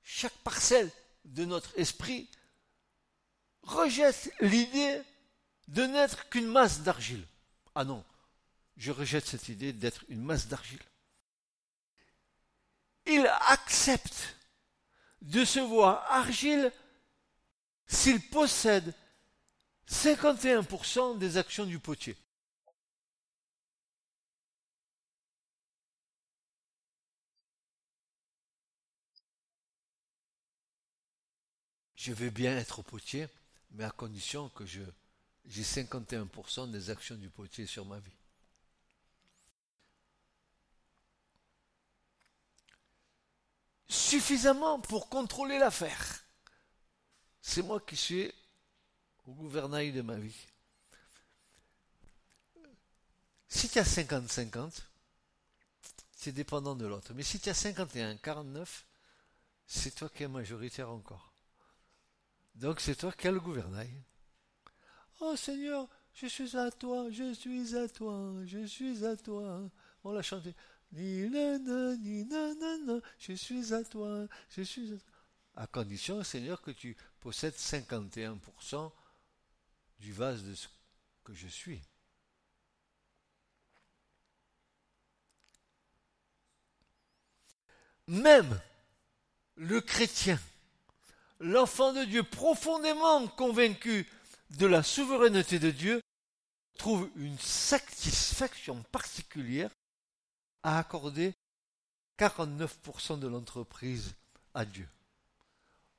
Speaker 2: chaque parcelle de notre esprit rejette l'idée de n'être qu'une masse d'argile. Ah non, je rejette cette idée d'être une masse d'argile. Il accepte de se voir argile s'il possède 51% des actions du potier. Je vais bien être au potier, mais à condition que j'ai 51% des actions du potier sur ma vie. Suffisamment pour contrôler l'affaire. C'est moi qui suis au gouvernail de ma vie. Si tu as 50-50, c'est dépendant de l'autre. Mais si tu as 51-49, c'est toi qui es majoritaire encore. Donc c'est toi qui as le gouvernail. Oh Seigneur, je suis à toi, je suis à toi, je suis à toi. On l'a chanté. Ni je suis à toi, je suis à toi. À condition, Seigneur, que tu possèdes 51% du vase de ce que je suis. Même le chrétien, l'enfant de Dieu profondément convaincu de la souveraineté de Dieu, trouve une satisfaction particulière à accorder 49% de l'entreprise à Dieu.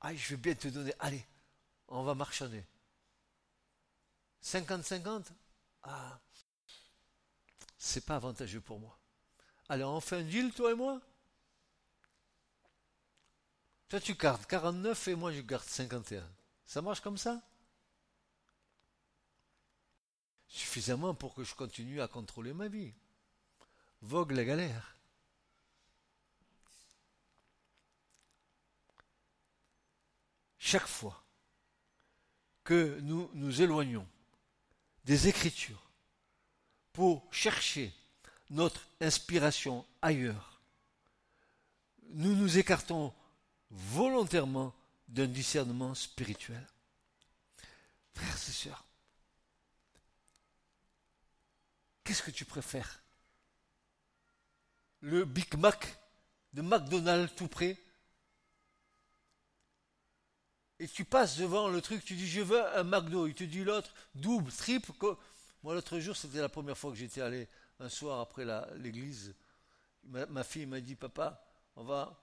Speaker 2: Ah, je vais bien te donner, allez, on va marchander. 50-50 Ah, c'est pas avantageux pour moi. Allez, on fait un deal, toi et moi? Toi, tu gardes 49 et moi, je garde 51. Ça marche comme ça? Suffisamment pour que je continue à contrôler ma vie. Vogue la galère. Chaque fois que nous nous éloignons des Écritures pour chercher notre inspiration ailleurs, nous nous écartons volontairement d'un discernement spirituel. Frères et sœurs, qu'est-ce que tu préfères? Le Big Mac de McDonald's tout près et tu passes devant le truc, tu dis je veux un McDo, il te dit l'autre double, triple. Moi l'autre jour c'était la première fois que j'étais allé un soir après l'église. Ma, fille m'a dit papa, on va,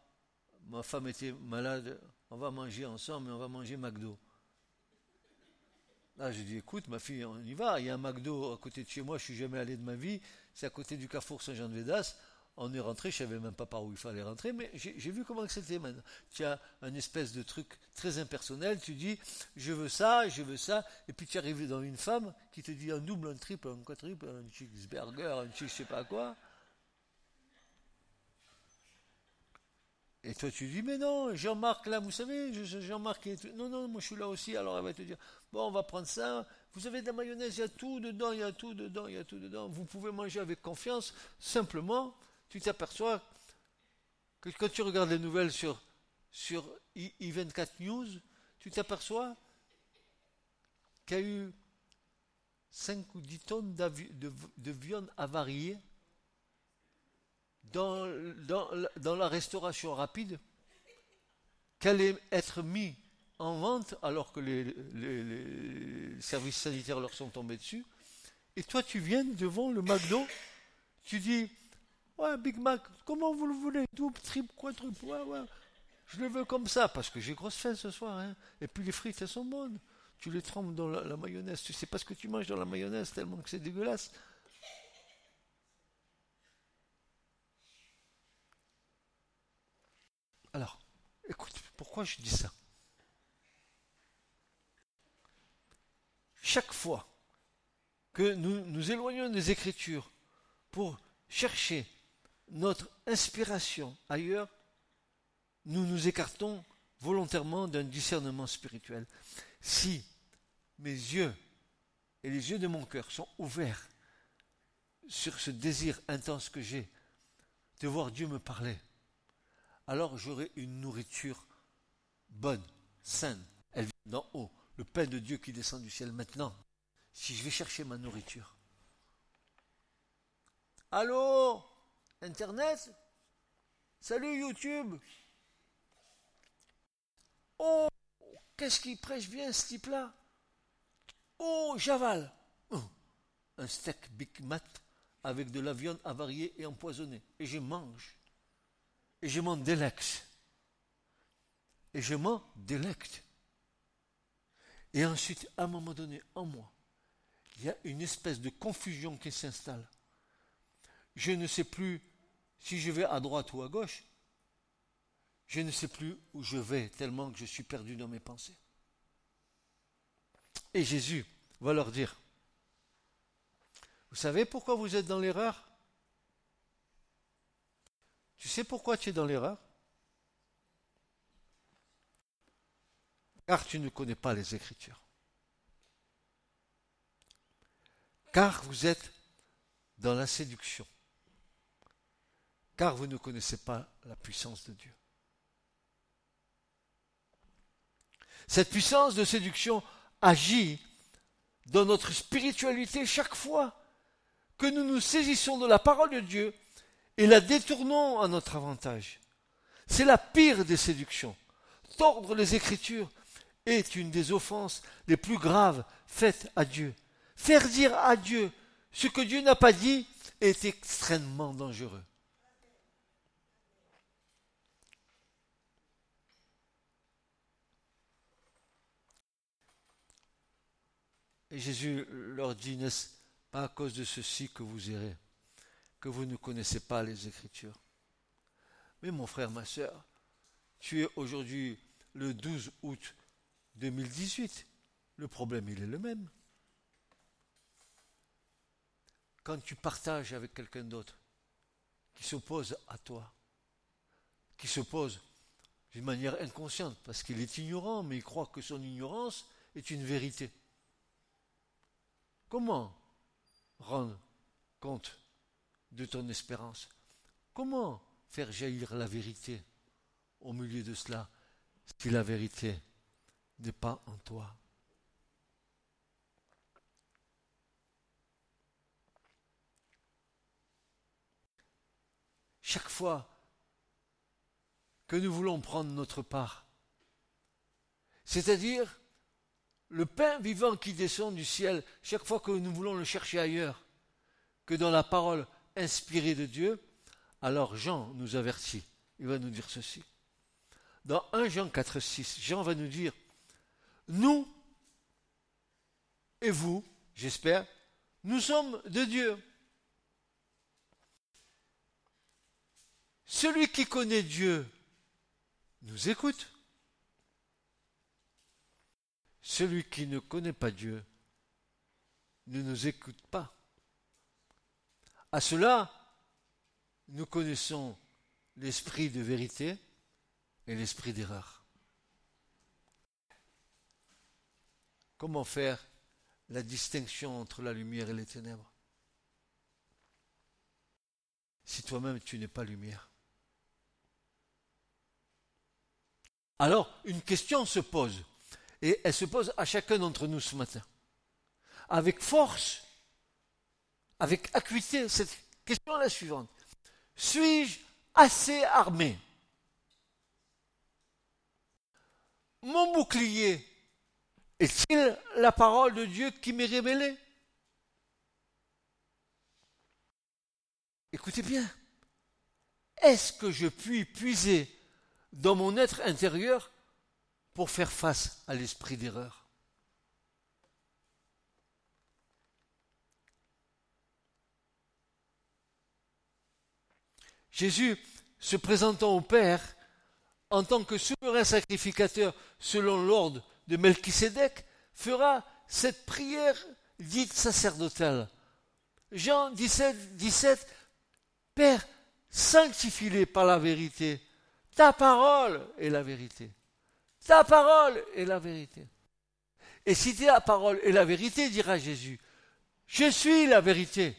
Speaker 2: ma femme était malade, on va manger ensemble, mais on va manger McDo. Là, j'ai dit, écoute, ma fille, on y va. Il y a un McDo à côté de chez moi, je suis jamais allé de ma vie. C'est à côté du carrefour Saint-Jean-de-Védas on est rentré, je savais même pas par où il fallait rentrer, mais j'ai vu comment c'était maintenant. Tu as un espèce de truc très impersonnel, tu dis je veux ça, je veux ça, et puis tu arrives dans une femme qui te dit un double, un triple, un quadruple, un cheeseburger, un cheese, je sais pas quoi. Et toi tu dis mais non, Jean-Marc là, vous savez, Jean-Marc est non non, moi je suis là aussi, alors elle va te dire bon on va prendre ça. Vous avez de la mayonnaise, il y a tout dedans, il y a tout dedans, il y a tout dedans. Vous pouvez manger avec confiance, simplement tu t'aperçois que quand tu regardes les nouvelles sur, sur I24 News, tu t'aperçois qu'il y a eu 5 ou 10 tonnes de, viande avariée dans, dans, la restauration rapide, qu'elle allait être mise en vente alors que les, les, services sanitaires leur sont tombés dessus. Et toi, tu viens devant le McDo, tu dis Ouais, Big Mac, comment vous le voulez Double, triple, quadruple Ouais, ouais. Je le veux comme ça, parce que j'ai grosse faim ce soir. Hein. Et puis les frites, elles sont bonnes. Tu les trempes dans la, mayonnaise. Tu sais pas ce que tu manges dans la mayonnaise, tellement que c'est dégueulasse. Alors, écoute, pourquoi je dis ça? Chaque fois que nous nous éloignons des Écritures pour chercher notre inspiration ailleurs, nous nous écartons volontairement d'un discernement spirituel. Si mes yeux et les yeux de mon cœur sont ouverts sur ce désir intense que j'ai de voir Dieu me parler, alors j'aurai une nourriture bonne, saine. Elle vient d'en haut, le pain de Dieu qui descend du ciel maintenant. si je vais chercher ma nourriture. Allô? Internet Salut YouTube Oh Qu'est-ce qu'il prêche bien ce type-là? Oh J'avale oh, Un steak Big Mat avec de la viande avariée et empoisonnée. Et je mange. Et je m'en délecte. Et je m'en délecte. Et ensuite, à un moment donné, en moi, il y a une espèce de confusion qui s'installe. Je ne sais plus si je vais à droite ou à gauche. Je ne sais plus où je vais tellement que je suis perdu dans mes pensées. Et Jésus va leur dire, vous savez pourquoi vous êtes dans l'erreur? Tu sais pourquoi tu es dans l'erreur? Car tu ne connais pas les Écritures. Car vous êtes dans la séduction. Car vous ne connaissez pas la puissance de Dieu. Cette puissance de séduction agit dans notre spiritualité chaque fois que nous nous saisissons de la parole de Dieu et la détournons à notre avantage. C'est la pire des séductions. Tordre les Écritures est une des offenses les plus graves faites à Dieu. Faire dire à Dieu ce que Dieu n'a pas dit est extrêmement dangereux. Et Jésus leur dit, n'est-ce pas à cause de ceci que vous irez, que vous ne connaissez pas les Écritures? Mais mon frère, ma soeur, tu es aujourd'hui le 12 août 2018, le problème, il est le même. Quand tu partages avec quelqu'un d'autre qui s'oppose à toi, qui s'oppose d'une manière inconsciente, parce qu'il est ignorant, mais il croit que son ignorance est une vérité. Comment rendre compte de ton espérance? Comment faire jaillir la vérité au milieu de cela si la vérité n'est pas en toi? Chaque fois que nous voulons prendre notre part, c'est-à-dire le pain vivant qui descend du ciel, chaque fois que nous voulons le chercher ailleurs que dans la parole inspirée de Dieu, alors Jean nous avertit. Il va nous dire ceci. Dans 1 Jean 4, 6, Jean va nous dire nous et vous, j'espère, nous sommes de Dieu. Celui qui connaît Dieu nous écoute. Celui qui ne connaît pas Dieu ne nous écoute pas. À cela, nous connaissons l'esprit de vérité et l'esprit d'erreur. Comment faire la distinction entre la lumière et les ténèbres? Si toi-même tu n'es pas lumière Alors, une question se pose, et elle se pose à chacun d'entre nous ce matin. Avec force, avec acuité, cette question est la suivante. Suis-je assez armé? Mon bouclier est-il la parole de Dieu qui m'est révélée? Écoutez bien. Est-ce que je puis puiser dans mon être intérieur pour faire face à l'esprit d'erreur Jésus, se présentant au Père en tant que souverain sacrificateur selon l'ordre de Melchisédek fera cette prière dite sacerdotale. Jean 17, 17, Père, sanctifie-les par la vérité. Ta parole est la vérité. Ta parole est la vérité. Et si ta parole est la vérité, dira Jésus, je suis la vérité.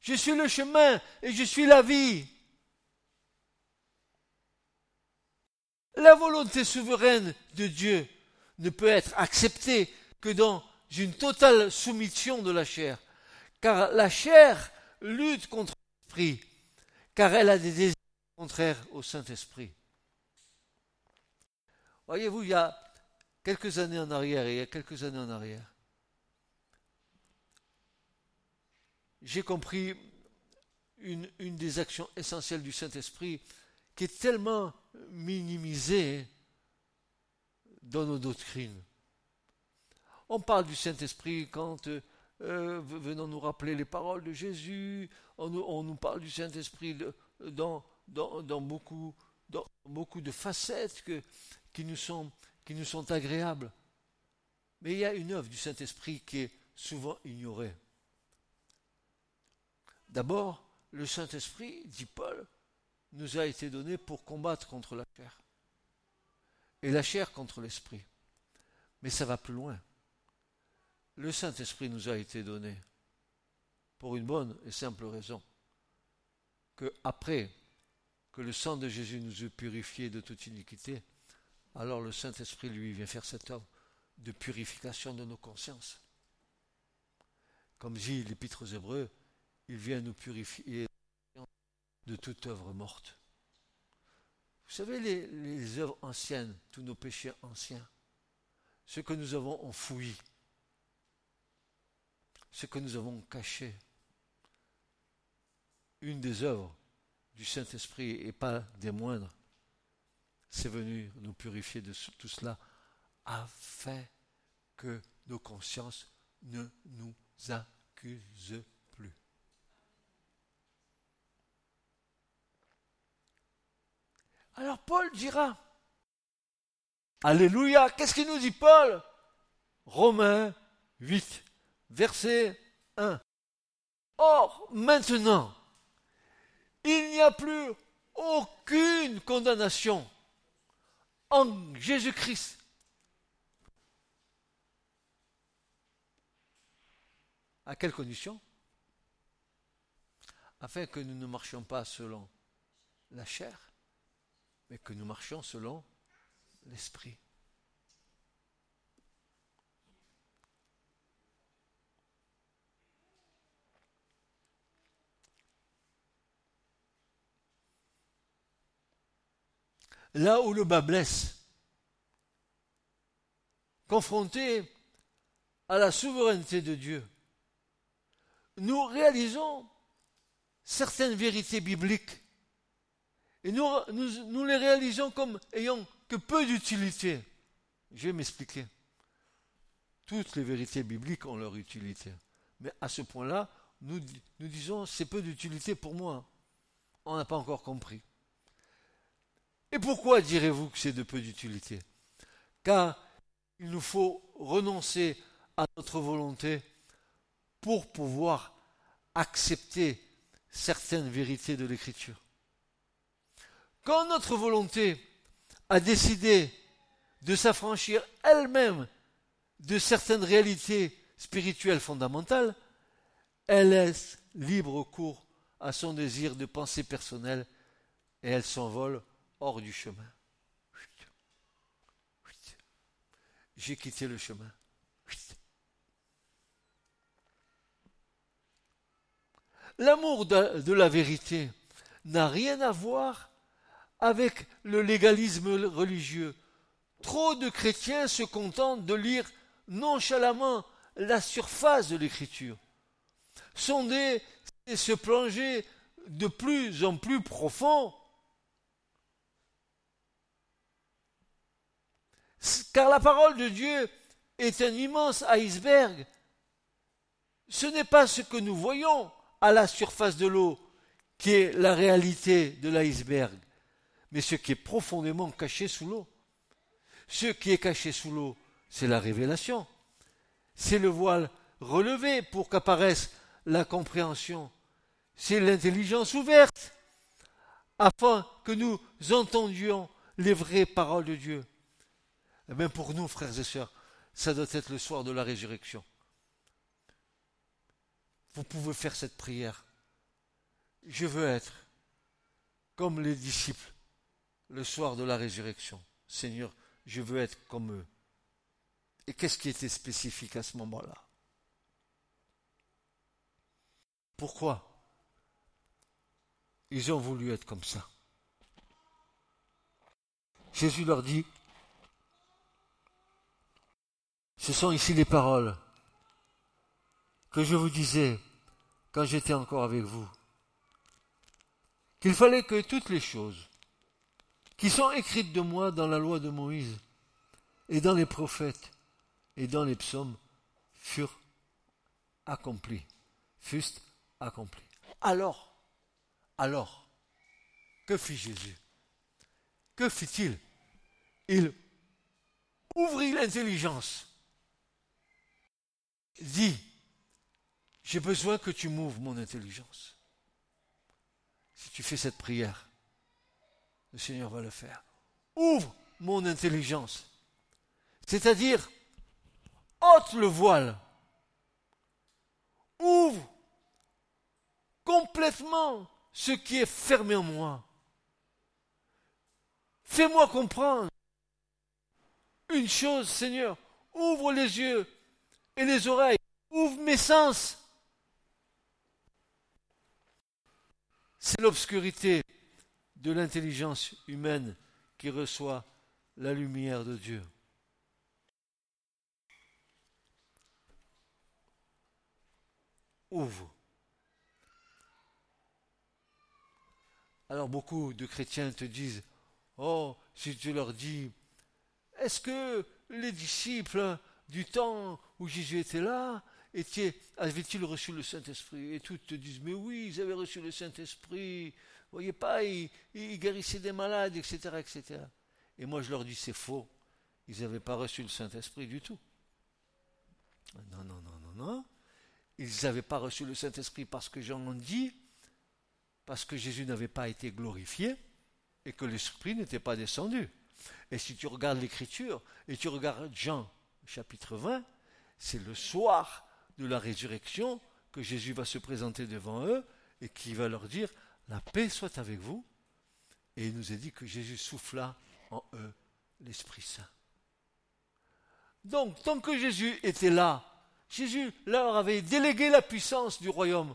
Speaker 2: Je suis le chemin et je suis la vie. La volonté souveraine de Dieu ne peut être accepté que dans une totale soumission de la chair. Car la chair lutte contre l'esprit, car elle a des désirs contraires au Saint-Esprit. Voyez-vous, il y a quelques années en arrière, il y a quelques années en arrière, j'ai compris une, des actions essentielles du Saint-Esprit qui est tellement minimisée dans nos doctrines. On parle du Saint-Esprit quand euh, venons nous rappeler les paroles de Jésus, on, nous parle du Saint-Esprit dans, beaucoup, dans beaucoup de facettes que, qui, nous sont, agréables. Mais il y a une œuvre du Saint-Esprit qui est souvent ignorée. D'abord, le Saint-Esprit, dit Paul, nous a été donné pour combattre contre la chair. Et la chair contre l'esprit. Mais ça va plus loin. Le Saint-Esprit nous a été donné pour une bonne et simple raison. Que après que le sang de Jésus nous ait purifiés de toute iniquité, alors le Saint-Esprit, lui, vient faire cette œuvre de purification de nos consciences. Comme dit l'Épître aux Hébreux, il vient nous purifier de toute œuvre morte. Vous savez, les, œuvres anciennes, tous nos péchés anciens, ce que nous avons enfoui, ce que nous avons caché, une des œuvres du Saint-Esprit et pas des moindres, c'est venu nous purifier de tout cela afin que nos consciences ne nous accusent Alors Paul dira, Alléluia, qu'est-ce qu'il nous dit Paul? Romains 8, verset 1. Or, maintenant, il n'y a plus aucune condamnation en Jésus-Christ. À quelles conditions? Afin que nous ne marchions pas selon la chair, mais que nous marchions selon l'Esprit. Là où le bas blesse, confronté à la souveraineté de Dieu, nous réalisons certaines vérités bibliques et nous, les réalisons comme ayant que peu d'utilité. Je vais m'expliquer. Toutes les vérités bibliques ont leur utilité. Mais à ce point-là, nous disons c'est peu d'utilité pour moi. On n'a pas encore compris. Et pourquoi direz-vous que c'est de peu d'utilité? Car il nous faut renoncer à notre volonté pour pouvoir accepter certaines vérités de l'Écriture. Quand notre volonté a décidé de s'affranchir elle-même de certaines réalités spirituelles fondamentales, elle laisse libre cours à son désir de pensée personnelle et elle s'envole hors du chemin. J'ai quitté le chemin. L'amour de la vérité n'a rien à voir avec le légalisme religieux. Trop de chrétiens se contentent de lire nonchalamment la surface de l'écriture. Sonder et se plonger de plus en plus profond. Car la parole de Dieu est un immense iceberg. Ce n'est pas ce que nous voyons à la surface de l'eau qui est la réalité de l'iceberg mais ce qui est profondément caché sous l'eau. Ce qui est caché sous l'eau, c'est la révélation. C'est le voile relevé pour qu'apparaisse la compréhension. C'est l'intelligence ouverte, afin que nous entendions les vraies paroles de Dieu. Eh bien pour nous, frères et sœurs, ça doit être le soir de la résurrection. Vous pouvez faire cette prière. Je veux être comme les disciples le soir de la résurrection. Seigneur, je veux être comme eux. Et qu'est-ce qui était spécifique à ce moment-là? Pourquoi ils ont voulu être comme ça? Jésus leur dit, ce sont ici les paroles que je vous disais quand j'étais encore avec vous, qu'il fallait que toutes les choses qui sont écrites de moi dans la loi de Moïse et dans les prophètes et dans les psaumes furent accomplies, fussent accomplies. Alors, alors, que fit Jésus? Que fit-il? Il ouvrit l'intelligence, dit, j'ai besoin que tu m'ouvres mon intelligence. Si tu fais cette prière, le Seigneur va le faire. Ouvre mon intelligence. C'est-à-dire, ôte le voile. Ouvre complètement ce qui est fermé en moi. Fais-moi comprendre une chose, Seigneur. Ouvre les yeux et les oreilles. Ouvre mes sens. C'est l'obscurité de l'intelligence humaine qui reçoit la lumière de Dieu. Ouvre Alors beaucoup de chrétiens te disent, oh, si tu leur dis, est-ce que les disciples du temps où Jésus était là, avaient-ils reçu le Saint-Esprit? Et tous te disent, mais oui, ils avaient reçu le Saint-Esprit. Vous voyez pas, ils, guérissaient des malades, etc., etc. Et moi je leur dis, c'est faux. Ils n'avaient pas reçu le Saint-Esprit du tout. Non, non, non, non, non. Ils n'avaient pas reçu le Saint-Esprit parce que Jean en dit, parce que Jésus n'avait pas été glorifié et que l'Esprit n'était pas descendu. Et si tu regardes l'Écriture et tu regardes Jean chapitre 20, c'est le soir de la résurrection que Jésus va se présenter devant eux et qui va leur dire La paix soit avec vous. Et il nous est dit que Jésus souffla en eux l'Esprit Saint. Donc, tant que Jésus était là, Jésus leur avait délégué la puissance du royaume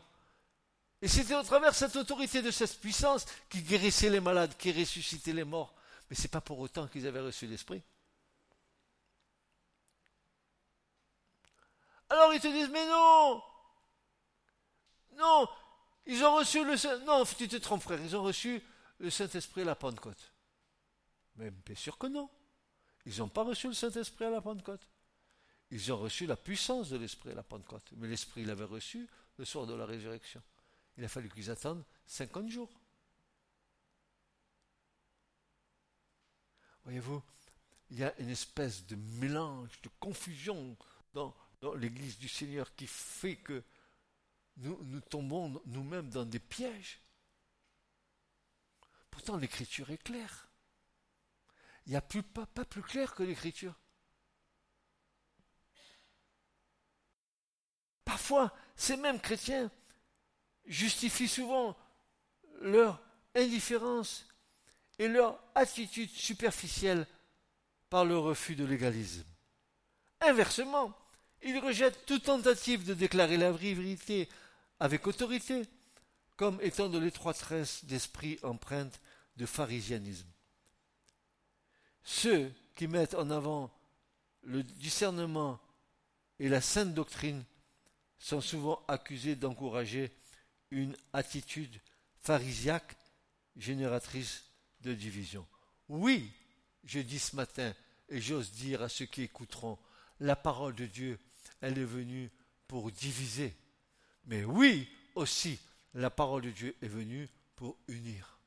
Speaker 2: et c'était au travers cette autorité, de cette puissance, qui guérissait les malades, qui ressuscitait les morts. Mais ce n'est pas pour autant qu'ils avaient reçu l'Esprit. Alors ils te disent, mais non Non Ils ont reçu le Saint... Non, tu te trompes frère, ils ont reçu le Saint-Esprit à la Pentecôte. Mais bien sûr que non. Ils n'ont pas reçu le Saint-Esprit à la Pentecôte. Ils ont reçu la puissance de l'Esprit à la Pentecôte. Mais l'Esprit l'avait reçu le soir de la résurrection il a fallu qu'ils attendent 50 jours. Voyez-vous, il y a une espèce de mélange, de confusion dans, l'Église du Seigneur qui fait que nous, nous tombons nous-mêmes dans des pièges. Pourtant, l'Écriture est claire. Il n'y a pas, pas plus clair que l'Écriture. Parfois, ces mêmes chrétiens justifient souvent leur indifférence et leur attitude superficielle par le refus de l'égalisme. Inversement, ils rejettent toute tentative de déclarer la vérité avec autorité, comme étant de l'étroitesse d'esprit empreinte de pharisianisme. Ceux qui mettent en avant le discernement et la sainte doctrine sont souvent accusés d'encourager une attitude pharisiaque génératrice de division. Oui, je dis ce matin, et j'ose dire à ceux qui écouteront, la parole de Dieu, elle est venue pour diviser. Mais oui, aussi, la parole de Dieu est venue pour unir.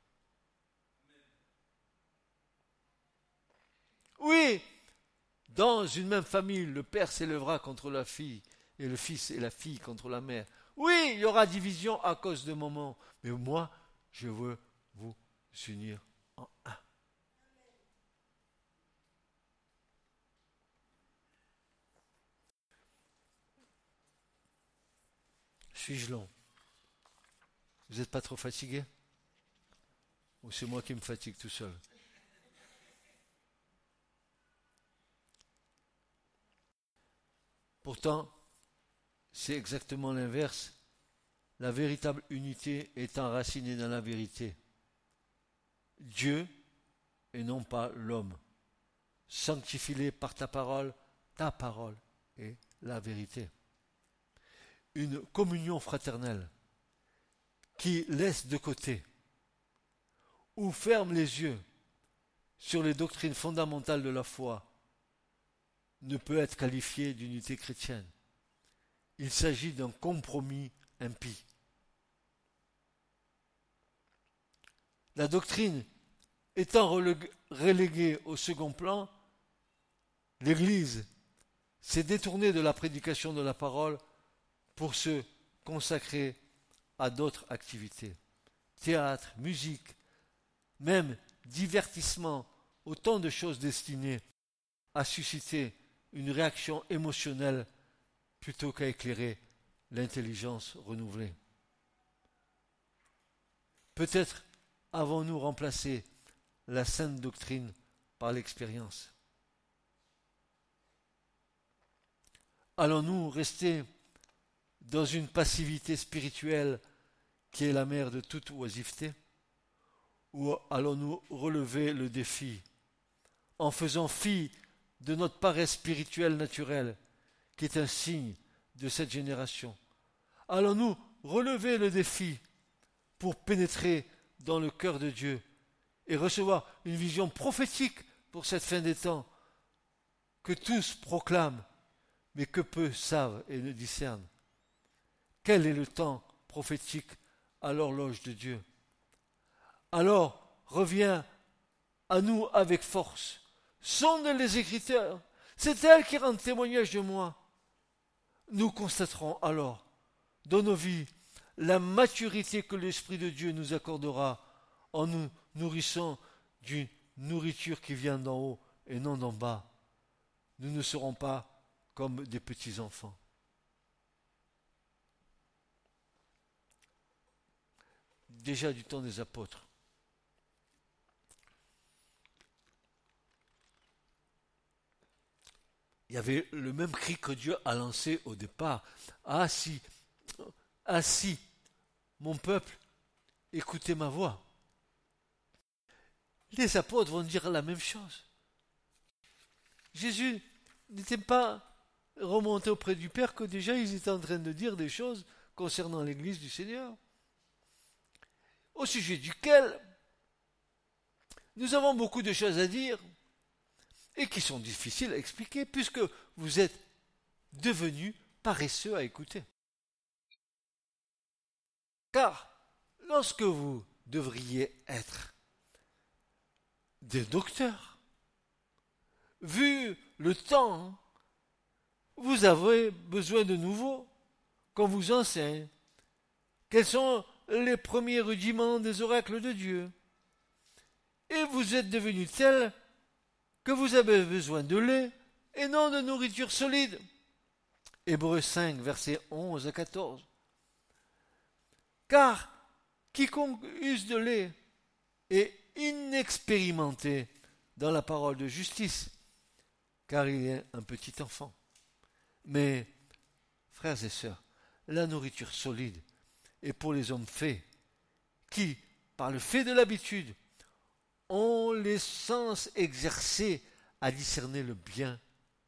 Speaker 2: Oui, dans une même famille, le père s'élèvera contre la fille, et le fils et la fille contre la mère. Oui, il y aura division à cause de moments, mais moi, je veux vous unir en un. Suis-je long Vous n'êtes pas trop fatigué? Ou c'est moi qui me fatigue tout seul? Pourtant, c'est exactement l'inverse. La véritable unité est enracinée dans la vérité. Dieu et non pas l'homme. Sanctifie-les par ta parole, ta parole est la vérité. Une communion fraternelle qui laisse de côté ou ferme les yeux sur les doctrines fondamentales de la foi ne peut être qualifiée d'unité chrétienne. Il s'agit d'un compromis impie. La doctrine étant reléguée au second plan, l'Église s'est détournée de la prédication de la parole pour se consacrer à d'autres activités. Théâtre, musique, même divertissement, autant de choses destinées à susciter une réaction émotionnelle plutôt qu'à éclairer l'intelligence renouvelée. Peut-être avons-nous remplacé la sainte doctrine par l'expérience. Allons-nous rester dans une passivité spirituelle qui est la mère de toute oisiveté Ou allons-nous relever le défi en faisant fi de notre paresse spirituelle naturelle, qui est un signe de cette génération? Allons-nous relever le défi pour pénétrer dans le cœur de Dieu et recevoir une vision prophétique pour cette fin des temps que tous proclament, mais que peu savent et ne discernent? Quel est le temps prophétique à l'horloge de Dieu? Alors reviens à nous avec force. Sonde les Écriteurs. C'est elle qui rend témoignage de moi. Nous constaterons alors dans nos vies la maturité que l'Esprit de Dieu nous accordera en nous nourrissant d'une nourriture qui vient d'en haut et non d'en bas. Nous ne serons pas comme des petits Déjà du temps des apôtres. Il y avait le même cri que Dieu a lancé au départ. Ah si, ah si, mon peuple, écoutez ma voix les apôtres vont dire la même chose. Jésus n'était pas remonté auprès du Père que déjà ils étaient en train de dire des choses concernant l'Église du Seigneur, au sujet duquel nous avons beaucoup de choses à dire et qui sont difficiles à expliquer puisque vous êtes devenus paresseux à écouter. Car lorsque vous devriez être des docteurs. Vu le temps, vous avez besoin de nouveau qu'on vous enseigne quels sont les premiers rudiments des oracles de Dieu. Et vous êtes devenu tel que vous avez besoin de lait et non de nourriture solide. Hébreu 5, versets 11 à 14. Car quiconque use de lait est inexpérimenté dans la parole de justice, car il est un petit enfant. Mais, frères et sœurs, la nourriture solide est pour les hommes faits, qui, par le fait de l'habitude, ont les sens exercés à discerner le bien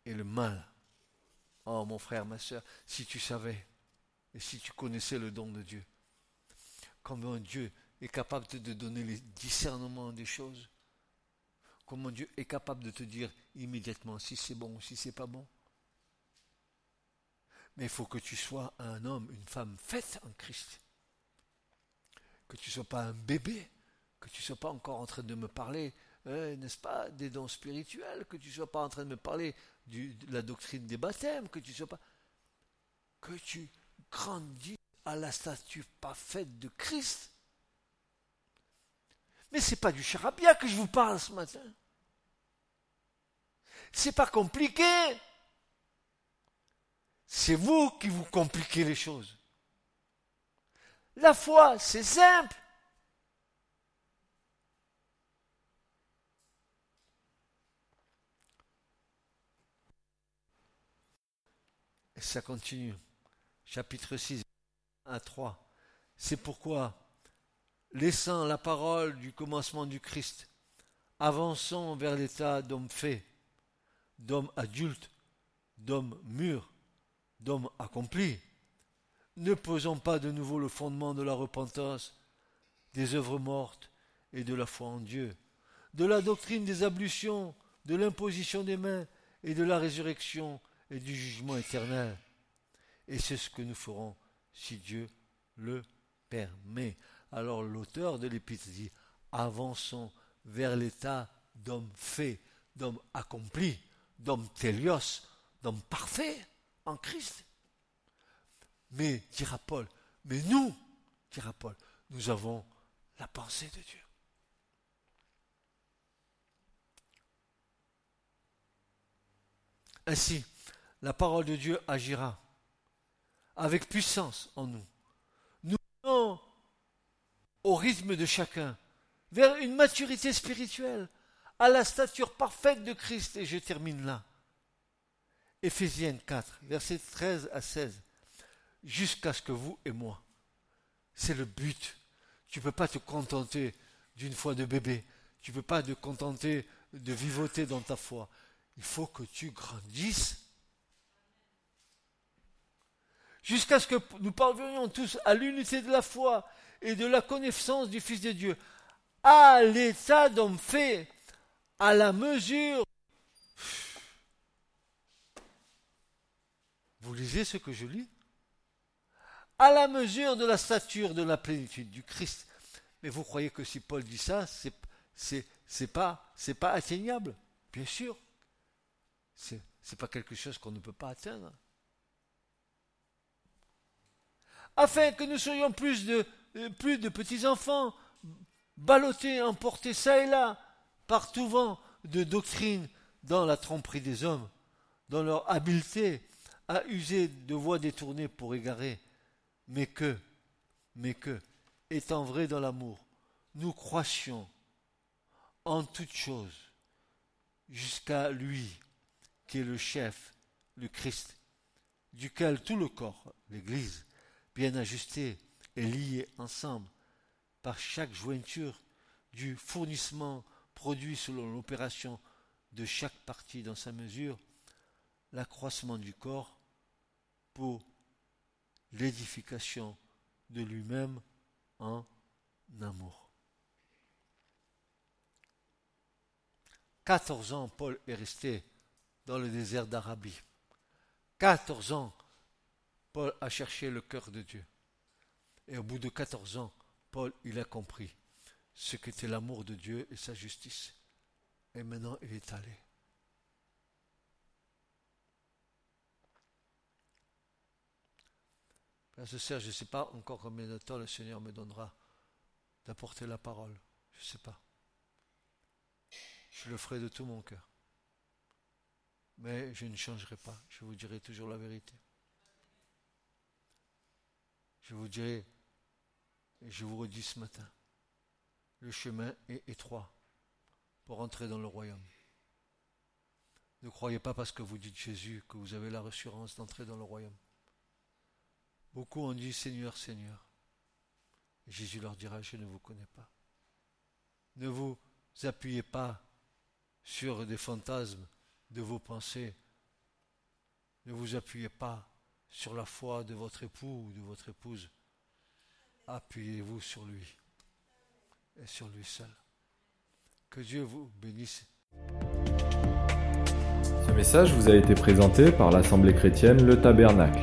Speaker 2: et le mal. Oh mon frère, ma sœur, si tu savais, et si tu connaissais le don de Dieu, comment Dieu est capable de te donner les discernements des choses. Comment Dieu est capable de te dire immédiatement si c'est bon ou si c'est pas bon. Mais il faut que tu sois un homme, une femme faite en Christ. Que tu ne sois pas un bébé, que tu ne sois pas encore en train de me parler, euh, n'est-ce pas, des dons spirituels, que tu ne sois pas en train de me parler de la doctrine des baptêmes, que tu sois pas. que tu grandis à la statue parfaite de Christ mais ce n'est pas du charabia que je vous parle ce matin. C'est pas compliqué. C'est vous qui vous compliquez les choses. La foi, c'est simple. ça continue. Chapitre 6, 1 à 3. C'est pourquoi, laissant la parole du commencement du Christ, avançons vers l'état d'homme fait, d'homme adulte, d'homme mûr, d'homme accompli. Ne posons pas de nouveau le fondement de la repentance, des œuvres mortes et de la foi en Dieu, de la doctrine des ablutions, de l'imposition des mains et de la résurrection et du jugement éternel. Et c'est ce que nous ferons si Dieu le permet. Alors l'auteur de l'épître dit, avançons vers l'état d'homme fait, d'homme accompli, d'homme télios, d'homme parfait en Christ. Mais, dira Paul, mais nous, dira Paul, nous avons la pensée de Dieu. Ainsi, la parole de Dieu agira avec puissance en nous. Nous allons au rythme de chacun, vers une maturité spirituelle, à la stature parfaite de Christ. Et je termine là. Éphésiens 4, versets 13 à 16. Jusqu'à ce que vous et moi. C'est le but. Tu ne peux pas te contenter d'une foi de bébé. Tu ne peux pas te contenter de vivoter dans ta foi. Il faut que tu grandisses. Jusqu'à ce que nous parvenions tous à l'unité de la foi et de la connaissance du Fils de Dieu, à l'état d'homme fait, à la mesure. Vous lisez ce que je lis? À la mesure de la stature de la plénitude du Christ. Mais vous croyez que si Paul dit ça, c'est c'est pas c'est pas atteignable Bien sûr, c'est n'est pas quelque chose qu'on ne peut pas atteindre. Afin que nous soyons plus de, euh, plus de petits enfants, ballottés, emportés ça et là, par tout vent de doctrine dans la tromperie des hommes, dans leur habileté à user de voies détournées pour égarer, mais que, mais que, étant vrai dans l'amour, nous croissions en toutes choses jusqu'à lui qui est le chef, le Christ, duquel tout le corps, l'Église, bien ajusté et lié ensemble par chaque jointure du fournissement produit selon l'opération de chaque partie dans sa mesure, l'accroissement du corps pour l'édification de lui-même en amour. 14 ans, Paul est resté dans le désert d'Arabie. 14 ans, Paul a cherché le cœur de Dieu. Et au bout de 14 ans, Paul, il a compris ce qu'était l'amour de Dieu et sa justice. Et maintenant, il est allé. Je ne sais pas encore combien de temps le Seigneur me donnera d'apporter la parole. Je ne sais pas. Je le ferai de tout mon cœur. Mais je ne changerai pas. Je vous dirai toujours la vérité. Je vous dirai, et je vous redis ce matin, le chemin est étroit pour entrer dans le royaume. Ne croyez pas parce que vous dites Jésus que vous avez la rassurance d'entrer dans le royaume. Beaucoup ont dit Seigneur, Seigneur. Jésus leur dira, je ne vous connais pas. Ne vous appuyez pas sur des fantasmes de vos pensées. Ne vous appuyez pas sur la foi de votre époux ou de votre épouse. Appuyez-vous sur lui et sur lui seul. Que Dieu vous bénisse.
Speaker 1: Ce message vous a été présenté par l'Assemblée chrétienne Le Tabernacle.